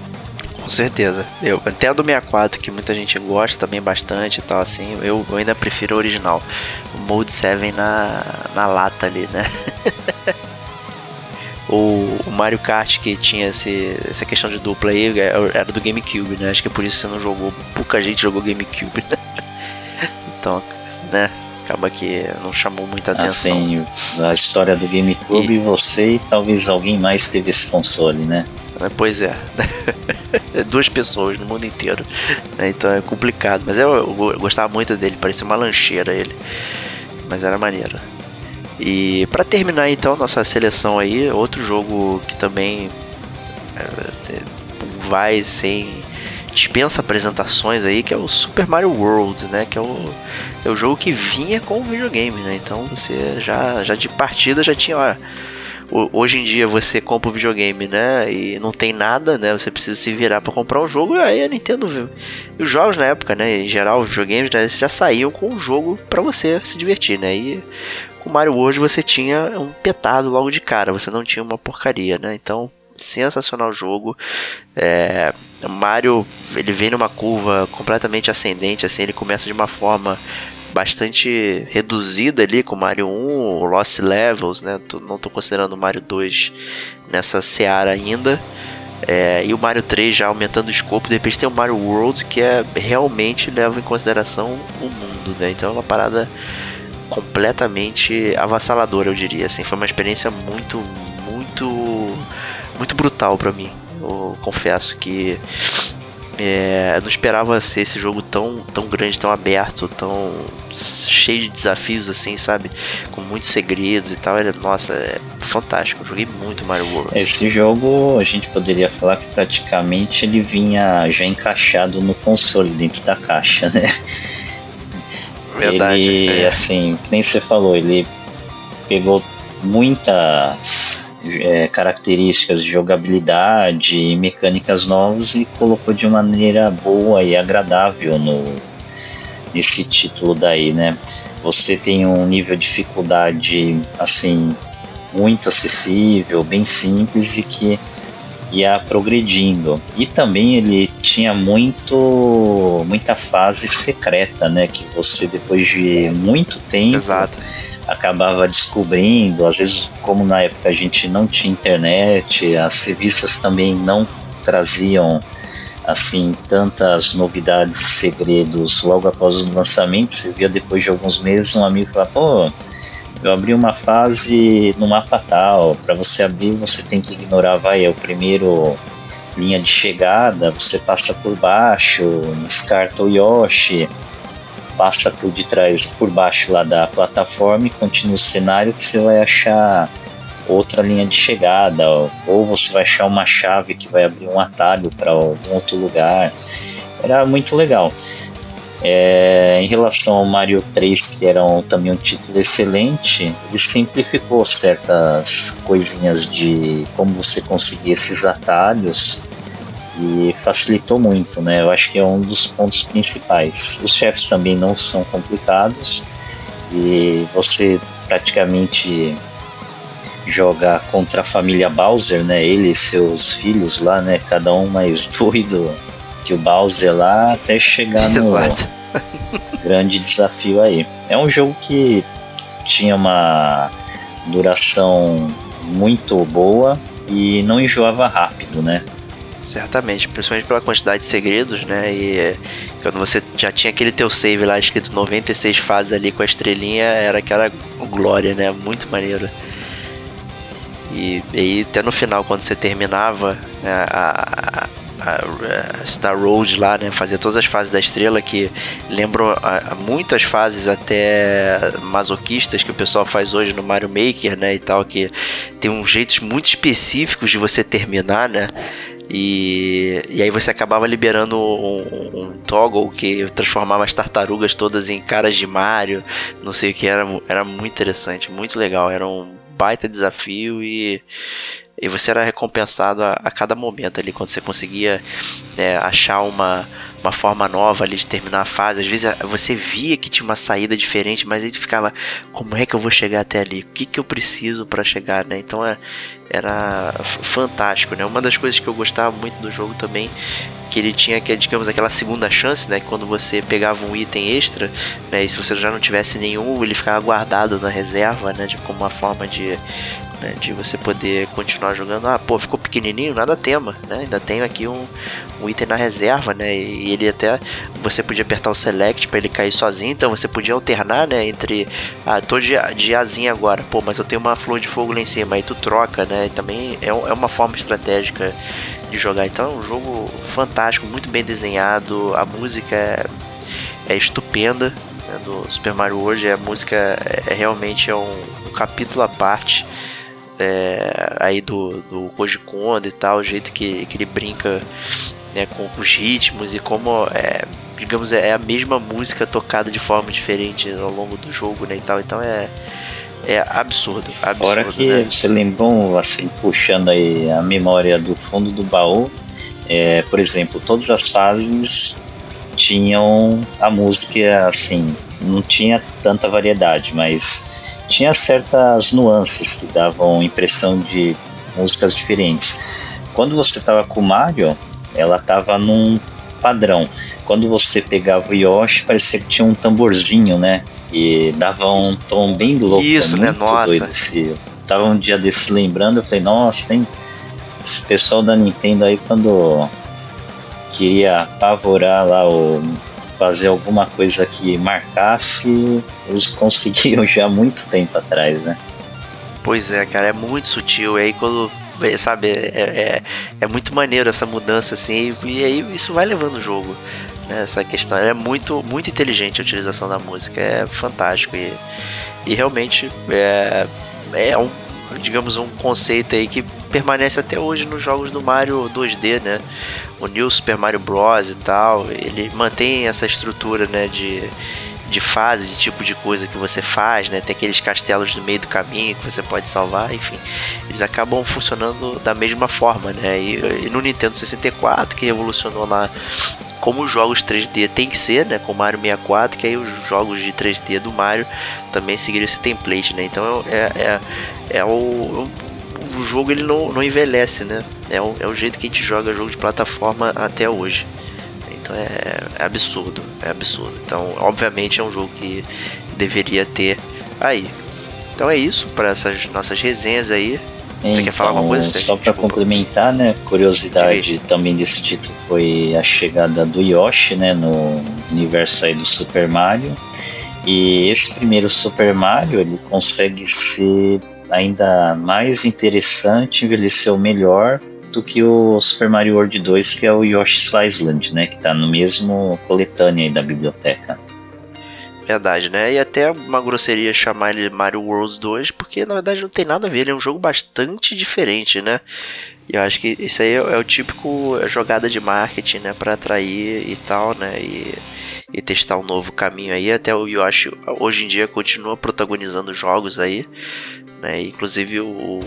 Com certeza. Eu até a do 64, que muita gente gosta também bastante e tal, assim, eu, eu ainda prefiro a original. O Mode 7 na, na lata ali, né? o, o, Mario Kart que tinha esse, essa questão de dupla aí é, era do GameCube, né? Acho que é por isso que você não jogou. Pouca gente jogou GameCube. Né? Então, né? Acaba que não chamou muita atenção. Assim, a história do GameCube, e... você e talvez alguém mais teve esse console, né? Pois é. Duas pessoas no mundo inteiro. Né? Então é complicado. Mas eu, eu, gostava muito dele, parecia uma lancheira ele. Mas era maneiro. E para terminar então nossa seleção aí, outro jogo que também é, vai sem dispensa apresentações aí, que é o Super Mario World, né? Que é o, é o jogo que vinha com o videogame, né? Então você já, já de partida já tinha, olha, hoje em dia você compra o videogame, né? E não tem nada, né? Você precisa se virar para comprar um jogo. E aí a Nintendo. E os jogos na época, né? Em geral, os videogames né, já saíam com um jogo para você se divertir, né? E com Mario World você tinha um petado logo de cara. Você não tinha uma porcaria, né? Então sensacional jogo. É, Mario ele vem numa curva completamente ascendente, assim, ele começa de uma forma bastante reduzida ali com Mario 1, Lost Levels, né? Não estou considerando o Mario 2 nessa seara ainda. É, e o Mario 3 já aumentando o escopo, de repente tem o Mario World que é realmente leva em consideração o mundo, né? Então é uma parada completamente avassaladora, eu diria. Assim, foi uma experiência muito, muito, muito brutal para mim. Eu confesso que é, eu não esperava ser esse jogo tão, tão grande, tão aberto, tão cheio de desafios assim, sabe? Com muitos segredos e tal. Era, nossa, é fantástico. Eu joguei muito Mario World. Esse jogo a gente poderia falar que praticamente ele vinha já encaixado no console dentro da caixa, né? Verdade. Ele, é. assim, nem você falou, ele pegou muitas é, características de jogabilidade e mecânicas novas e colocou de maneira boa e agradável no nesse título daí, né? Você tem um nível de dificuldade assim muito acessível, bem simples e que ia progredindo. E também ele tinha muito muita fase secreta, né, que você depois de muito tempo Exato acabava descobrindo, às vezes, como na época a gente não tinha internet, as revistas também não traziam assim tantas novidades e segredos logo após o lançamento. Você via depois de alguns meses um amigo falar: pô, eu abri uma fase no mapa tal. Para você abrir, você tem que ignorar, vai, é o primeiro linha de chegada, você passa por baixo, descarta o Yoshi passa por de trás, por baixo lá da plataforma e continua o cenário que você vai achar outra linha de chegada, ou você vai achar uma chave que vai abrir um atalho para algum outro lugar. Era muito legal. É, em relação ao Mario 3, que era um, também um título excelente, ele simplificou certas coisinhas de como você conseguir esses atalhos e facilitou muito, né? Eu acho que é um dos pontos principais. Os chefes também não são complicados e você praticamente joga contra a família Bowser, né? Ele e seus filhos lá, né? Cada um mais doido que o Bowser lá até chegar no grande desafio aí. É um jogo que tinha uma duração muito boa e não enjoava rápido, né? Certamente, principalmente pela quantidade de segredos, né? E quando você já tinha aquele teu save lá escrito 96 fases ali com a estrelinha, era aquela glória, né? Muito maneiro. E, e até no final, quando você terminava né, a, a, a, Star Road lá, né? Fazia todas as fases da estrela que lembram muitas fases até masoquistas que o pessoal faz hoje no Mario Maker, né? E tal, que tem uns jeitos muito específicos de você terminar, né? E, e aí você acabava liberando um, um, toggle que transformava as tartarugas todas em caras de Mario, não sei o que, era, era muito interessante, muito legal, era um baita desafio e, e você era recompensado a, a cada momento ali, quando você conseguia é, achar uma, uma forma nova ali de terminar a fase. Às vezes você via que tinha uma saída diferente, mas aí tu ficava, como é que eu vou chegar até ali? O que, que eu preciso para chegar, né? Então é, era fantástico, né? Uma das coisas que eu gostava muito do jogo também que ele tinha que digamos aquela segunda chance, né, quando você pegava um item extra, né, e se você já não tivesse nenhum, ele ficava guardado na reserva, né, de como uma forma de né, de você poder continuar jogando. Ah, pô, ficou pequenininho, nada tema, né? Ainda tenho aqui um, um item na reserva, né? E ele até você podia apertar o select para ele cair sozinho, então você podia alternar, né, entre ah, tô de, de asinha agora, pô, mas eu tenho uma flor de fogo lá em cima, aí tu troca, né? E também é, é uma forma estratégica de jogar. Então é um jogo fantástico, muito bem desenhado, a música é, é estupenda, né, do Super Mario World. A música é, é realmente é um, um, capítulo à parte é, aí do, do Koji Kondo e tal, o jeito que, que ele brinca né, com os ritmos e como é, digamos, é a mesma música tocada de forma diferente ao longo do jogo, né, e tal. Então é é absurdo, absurdo. Que né? você lembrou, assim, puxando aí a memória do fundo do baú, é, por exemplo, todas as fases tinham a música assim, não tinha tanta variedade, mas tinha certas nuances que davam impressão de músicas diferentes. Quando você estava com o Mario, ela estava num padrão. Quando você pegava o Yoshi, parecia que tinha um tamborzinho, né? E dava um tom bem louco. Isso, né? Nossa. Doido esse. tava um dia desse lembrando, eu falei, nossa, tem. Esse pessoal da Nintendo aí quando queria apavorar lá ou fazer alguma coisa que marcasse, eles conseguiam já há muito tempo atrás, né? Pois é, cara, é muito sutil. E aí quando sabe, é, é, é, muito maneiro essa mudança assim, e aí isso vai levando o jogo. Né, essa questão é muito, muito inteligente a utilização da música, é fantástico e, e realmente é, é um, digamos, um conceito aí que permanece até hoje nos jogos do Mario 2D, né? O New Super Mario Bros. e tal, ele mantém essa estrutura, né, de, de fase, de tipo de coisa que você faz, né? Tem aqueles castelos no meio do caminho que você pode salvar, enfim. Eles acabam funcionando da mesma forma, né? E, e no Nintendo 64, que revolucionou lá como os jogos 3D tem que ser, né, com Mario 64, que aí os jogos de 3D do Mario também seguiram esse template, né? Então é, é, é o, o jogo ele não, não envelhece, né? É o, é o jeito que a gente joga jogo de plataforma até hoje. Então é, é absurdo, é absurdo. Então, obviamente, é um jogo que deveria ter aí. Então é isso para essas nossas resenhas aí. Você então, quer falar alguma coisa? Só para complementar, né? Curiosidade também desse título foi a chegada do Yoshi, né? No universo aí do Super Mario. E esse primeiro Super Mario ele consegue ser ainda mais interessante, envelheceu melhor do que o Super Mario World 2, que é o Yoshi's Island, né, que está no mesmo coletânea da biblioteca. Verdade, né? E até uma grosseria chamar ele Mario World 2, porque na verdade não tem nada a ver, ele é um jogo bastante diferente, né? E eu acho que isso aí é, é o típico jogada de marketing, né, para atrair e tal, né? E e testar um novo caminho aí. Até o Yoshi hoje em dia continua protagonizando jogos aí, né? Inclusive o,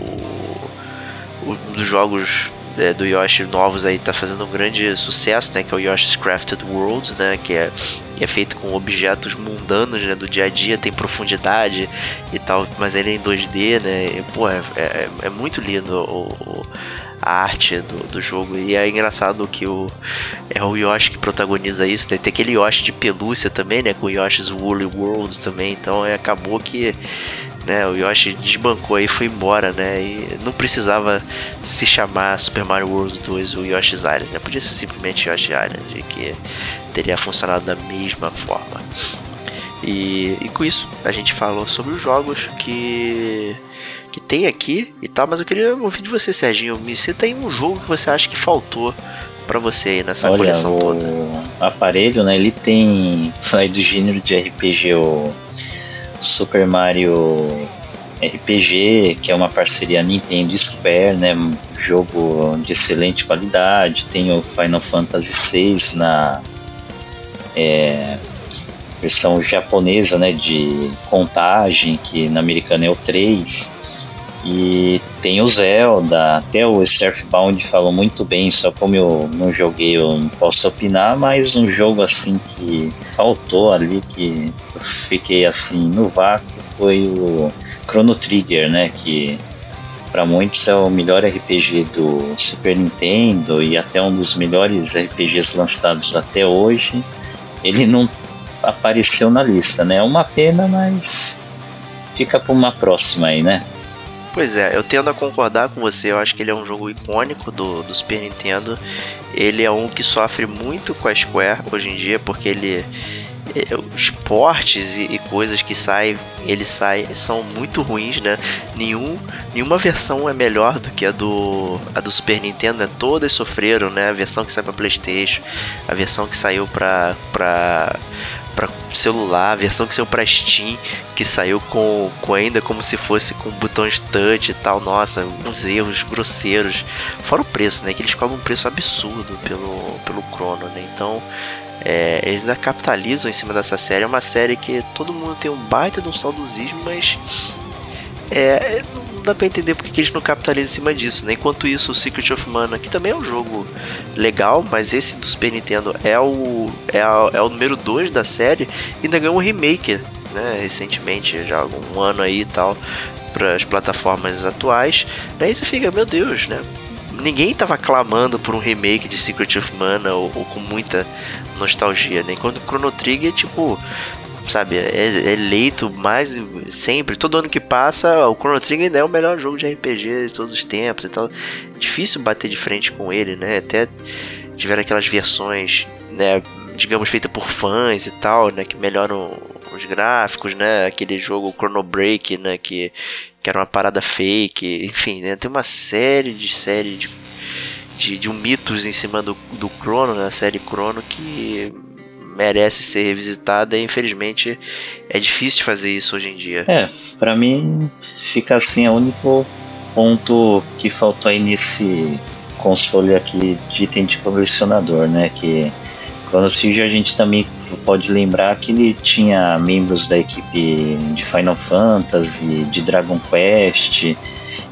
o dos jogos é, do Yoshi novos aí tá fazendo um grande sucesso, né? Que é o Yoshi's Crafted Worlds, né? Que é, que é feito com objetos mundanos, né? Do dia a dia, tem profundidade e tal, mas ele é em 2D, né? E, pô, é, é, é muito lindo o, o a arte do, do jogo. E é engraçado que o, é o Yoshi que protagoniza isso. Né? Tem aquele Yoshi de pelúcia também, né? Com o Yoshi's Woolly World também. Então é, acabou que né, o Yoshi desbancou e foi embora, né? E não precisava se chamar Super Mario World 2 o Yoshi's Island, né? Podia ser simplesmente Yoshi Island, que teria funcionado da mesma forma. E, e com isso a gente falou sobre os jogos que que tem aqui e tal, mas eu queria ouvir de você, Serginho. Me cita aí um jogo que você acha que faltou para você aí nessa Olha, coleção toda. O aparelho, né? Ele tem aí do gênero de RPG o Super Mario RPG, que é uma parceria Nintendo Square, né? Jogo de excelente qualidade. Tem o Final Fantasy VI na é, versão japonesa, né? De contagem, que na americana é o 3. E tem o Zelda, até o Surfbound falou muito bem, só como eu não joguei eu não posso opinar, mas um jogo assim que faltou ali, que eu fiquei assim no vácuo, foi o Chrono Trigger, né? Que para muitos é o melhor RPG do Super Nintendo e até um dos melhores RPGs lançados até hoje. Ele não apareceu na lista, né? É uma pena, mas fica para uma próxima aí, né? Pois é, eu tendo a concordar com você, eu acho que ele é um jogo icônico do, do Super Nintendo. Ele é um que sofre muito com a Square hoje em dia, porque ele. é, Os portes e, e coisas que saem, ele sai, são muito ruins, né? Nenhum, nenhuma versão é melhor do que a do, a do Super Nintendo, né? Todas sofreram, né? A versão que sai pra Playstation, a versão que saiu pra, pra, pra celular, a versão que saiu pra Steam, que saiu com, com ainda como se fosse com botões touch e tal. Nossa, uns erros grosseiros. Fora o preço, né? Que eles cobram um preço absurdo pelo, pelo Chrono, né? Então, é, eles ainda capitalizam em cima dessa série. É uma série que todo mundo tem um baita de um saudosismo, mas é, dá pra entender porque que eles não capitalizam em cima disso, né? Enquanto isso, o Secret of Mana, que também é um jogo legal, mas esse do Super Nintendo é o, é, a- é o número 2 da série, ainda ganhou um remake, né? Recentemente, já há um ano aí e tal, para as plataformas atuais. Daí você fica, meu Deus, né? Ninguém tava clamando por um remake de Secret of Mana ou, ou com muita nostalgia, né? Enquanto Chrono Trigger, tipo, sabe, é, é eleito mais sempre, todo ano que passa, o Chrono Trigger é o melhor jogo de RPG de todos os tempos e tal. Difícil bater de frente com ele, né? Até tiveram aquelas versões, né, digamos, feitas por fãs e tal, né, que melhoram os gráficos, né? Aquele jogo Chrono Break, né, que, que era uma parada fake, enfim, né? Tem uma série de série de, de, de um mitos em cima do, do Chrono, né? A série Chrono que merece ser revisitada e infelizmente é difícil fazer isso hoje em dia. É, pra mim fica assim, é o único ponto que faltou aí nesse console aqui de item de colecionador, né? Que Chrono Trigger a gente também pode lembrar que ele tinha membros da equipe de Final Fantasy, de Dragon Quest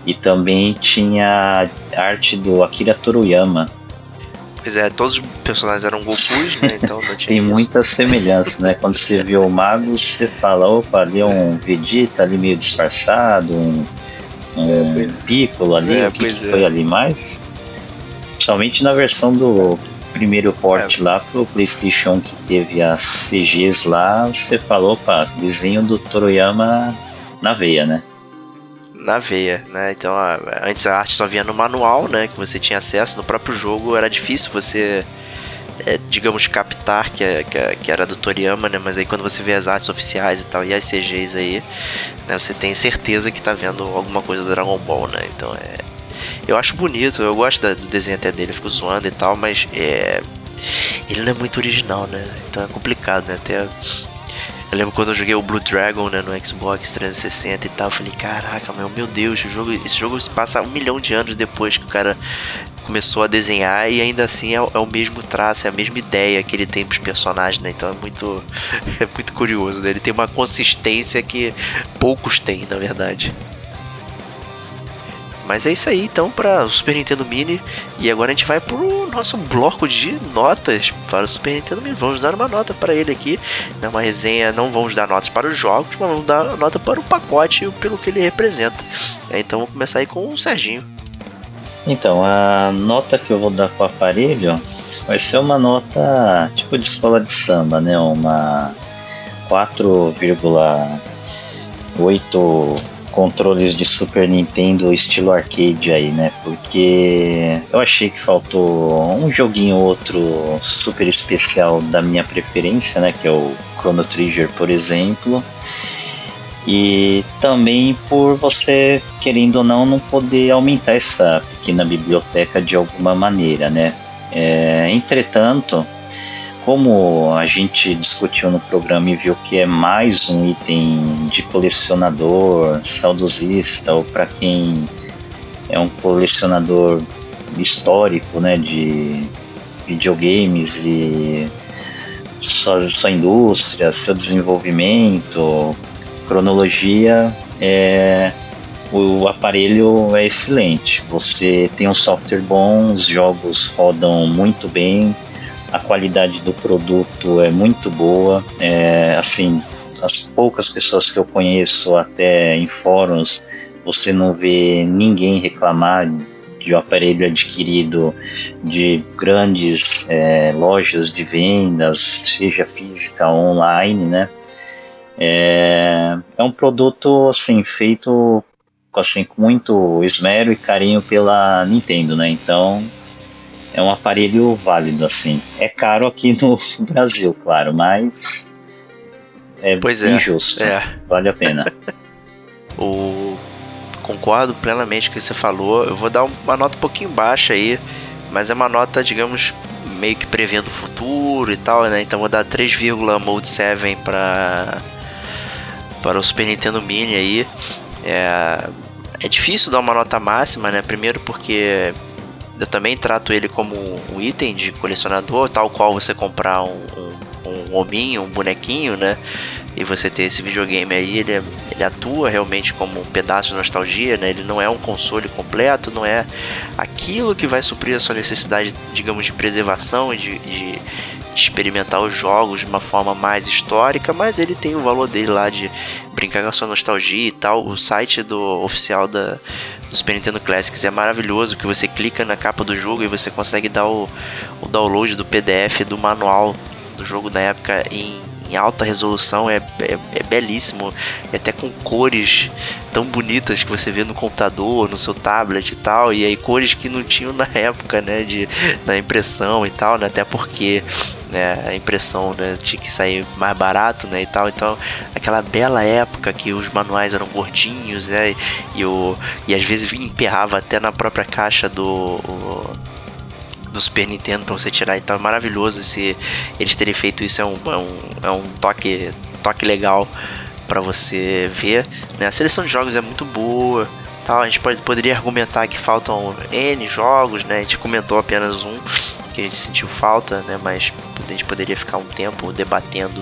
e também tinha arte do Akira Toriyama. Pois é, todos os personagens eram Gokus, né? Então não tinha Tem isso. muita semelhança, né? Quando você vê o Mago, você fala, opa, ali é um Vegeta ali meio disfarçado, um, um Piccolo ali, É, o que, é. foi ali mais? Somente na versão do primeiro port É. lá pro Playstation que teve as CGs lá, você falou, opa, desenho do Toriyama na veia, né? Na veia, né? Então, a- antes a arte só vinha no manual, né? Que você tinha acesso. No próprio jogo era difícil você, é, digamos, captar que, é- que, que era do Toriyama, né? Mas aí quando você vê as artes oficiais e tal, e as CGs aí, né? Você tem certeza que tá vendo alguma coisa do Dragon Ball, né? Então, é... Eu acho bonito, eu gosto da- do desenho até dele, fico zoando e tal, mas é... Ele não é muito original, né? Então é complicado, né? Até... Eu lembro quando eu joguei o Blue Dragon né, no Xbox 360 e tal, eu falei, caraca, meu, meu Deus, o jogo, esse jogo passa um milhão de anos depois que o cara começou a desenhar e ainda assim é, o- é o mesmo traço, é a mesma ideia que ele tem pros personagens, né? Então é muito, é muito curioso, né? Ele tem uma consistência que poucos têm, na verdade. Mas é isso aí, então, para o Super Nintendo Mini. E agora a gente vai pro nosso bloco de notas para o Super Nintendo Mini. Vamos dar uma nota para ele aqui. É uma resenha, não vamos dar notas para os jogos, mas vamos dar nota para o pacote e pelo que ele representa. É, então vamos começar aí com o Serginho. Então, a nota que eu vou dar pro aparelho vai ser uma nota tipo de escola de samba, né? Uma 4,8 controles de Super Nintendo estilo arcade aí, né? Porque eu achei que faltou um joguinho ou outro super especial da minha preferência, né? Que é o Chrono Trigger, por exemplo. E também por você, querendo ou não, não poder aumentar essa pequena biblioteca de alguma maneira, né? É, entretanto, como a gente discutiu no programa e viu que é mais um item de colecionador, saudosista, ou para quem é um colecionador histórico, né, de videogames e sua, sua indústria, seu desenvolvimento, cronologia, é, o aparelho é excelente. Você tem um software bom, os jogos rodam muito bem, a qualidade do produto é muito boa. É, assim, as poucas pessoas que eu conheço, até em fóruns, você não vê ninguém reclamar de um aparelho adquirido de grandes é, lojas de vendas, seja física ou online, né? É, é um produto assim feito assim, com muito esmero e carinho pela Nintendo, né? Então é um aparelho válido, assim. É caro aqui no Brasil, claro, mas é pois é, injusto. É. Vale a pena. o... Concordo plenamente com o que você falou. Eu vou dar uma nota um pouquinho baixa aí, mas é uma nota, digamos, meio que prevendo o futuro e tal, né? Então vou dar 3, Mode 7 para para o Super Nintendo Mini aí. É, é difícil dar uma nota máxima, né? Primeiro porque eu também trato ele como um item de colecionador, tal qual você comprar um, um, um hominho, um bonequinho, né? E você ter esse videogame aí, ele, é, ele atua realmente como um pedaço de nostalgia, né? Ele não é um console completo, não é aquilo que vai suprir a sua necessidade, digamos, de preservação, de, de experimentar os jogos de uma forma mais histórica, mas ele tem o valor dele lá de brincar com a sua nostalgia e tal. O site do oficial da, do Super Nintendo Classics é maravilhoso, que você clica na capa do jogo e você consegue dar o, o download do PDF do manual do jogo da época em em alta resolução, é, é, é belíssimo, até com cores tão bonitas que você vê no computador, no seu tablet e tal, e aí cores que não tinham na época, né, de, na impressão e tal, né, até porque né, a impressão né, tinha que sair mais barato, né, e tal, então aquela bela época que os manuais eram gordinhos, né, e, o, e às vezes emperrava até na própria caixa do... O, do Super Nintendo para você tirar e tal. Maravilhoso esse, eles terem feito isso, é um, é um, é um toque, toque legal para você ver. Né? A seleção de jogos é muito boa. Tal. A gente pode, poderia argumentar que faltam N jogos, né? A gente comentou apenas um que a gente sentiu falta, né? Mas a gente poderia ficar um tempo debatendo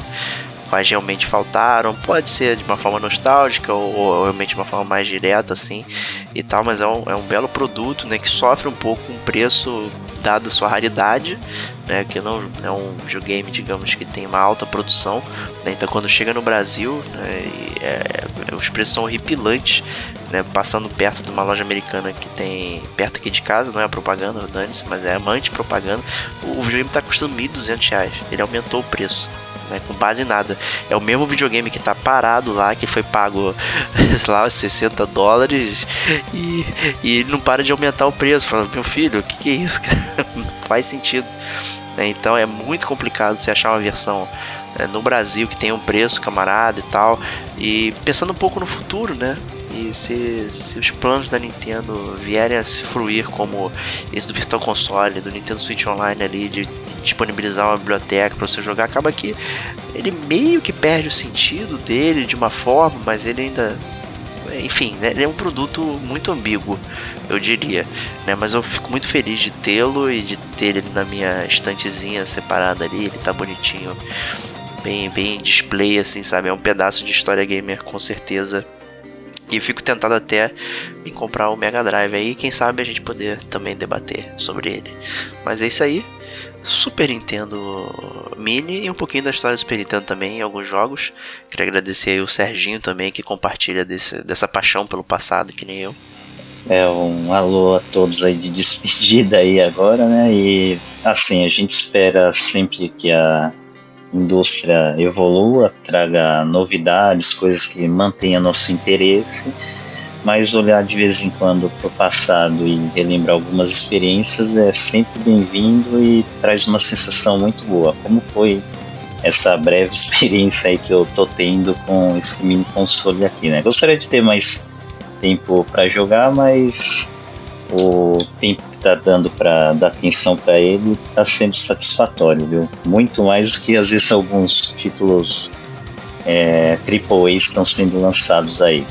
quais realmente faltaram. Pode ser de uma forma nostálgica ou, ou, realmente de uma forma mais direta, assim, e tal, mas é um, é um belo produto, né, que sofre um pouco um preço dada sua raridade, né, que não é um videogame, digamos, que tem uma alta produção, né, então quando chega no Brasil, né, é, é, os preços são horripilantes, né, passando perto de uma loja americana que tem perto aqui de casa, não é propaganda, dane-se, mas é amante propaganda, o videogame está custando R$ 1.200, ele aumentou o preço né, com base em nada. É o mesmo videogame que tá parado lá, que foi pago, sei lá, 60 dólares e, e não para de aumentar o preço. Falando, meu filho, o que, que é isso, cara? Não faz sentido. Né? Então é muito complicado você achar uma versão né, no Brasil que tem um preço, camarada e tal. E pensando um pouco no futuro, né? E se, se, os planos da Nintendo vierem a se fruir como esse do Virtual Console, do Nintendo Switch Online ali, de disponibilizar uma biblioteca para você jogar, acaba que ele meio que perde o sentido dele de uma forma, mas ele ainda. Enfim, né, ele é um produto muito ambíguo, eu diria. Né? Mas eu fico muito feliz de tê-lo e de ter ele na minha estantezinha separada ali. Ele tá bonitinho, bem, bem display, assim, sabe? É um pedaço de história gamer com certeza e fico tentado até em comprar o Mega Drive aí, quem sabe a gente poder também debater sobre ele. Mas é isso aí. Super Nintendo Mini e um pouquinho da história do Super Nintendo também em alguns jogos. Queria agradecer aí o Serginho também que compartilha desse, dessa paixão pelo passado, que nem eu. É, um alô a todos aí de despedida aí agora, né? E assim, a gente espera sempre que a indústria evolua, traga novidades, coisas que mantenham nosso interesse, mas olhar de vez em quando para o passado e relembrar algumas experiências é sempre bem-vindo e traz uma sensação muito boa, como foi essa breve experiência aí que eu tô tendo com esse mini console aqui, né? Gostaria de ter mais tempo para jogar, mas o tempo tá dando para dar atenção para ele tá sendo satisfatório, viu? Muito mais do que às vezes alguns títulos é, AAA estão sendo lançados aí.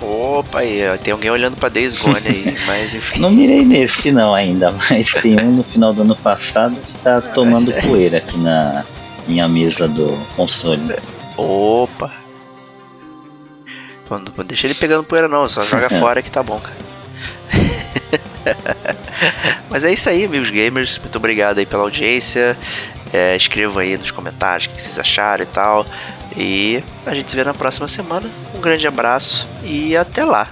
Opa, aí, tem alguém olhando pra Days Gone aí, mas enfim. Não mirei nesse não ainda, mas tem um no final do ano passado que tá tomando poeira aqui na minha mesa do console. Opa! deixa ele pegando poeira não, só joga fora que tá bom, cara. Mas é isso aí, meus gamers. Muito obrigado aí pela audiência. É, escrevam aí nos comentários o que vocês acharam e tal. E a gente se vê na próxima semana. Um grande abraço e até lá.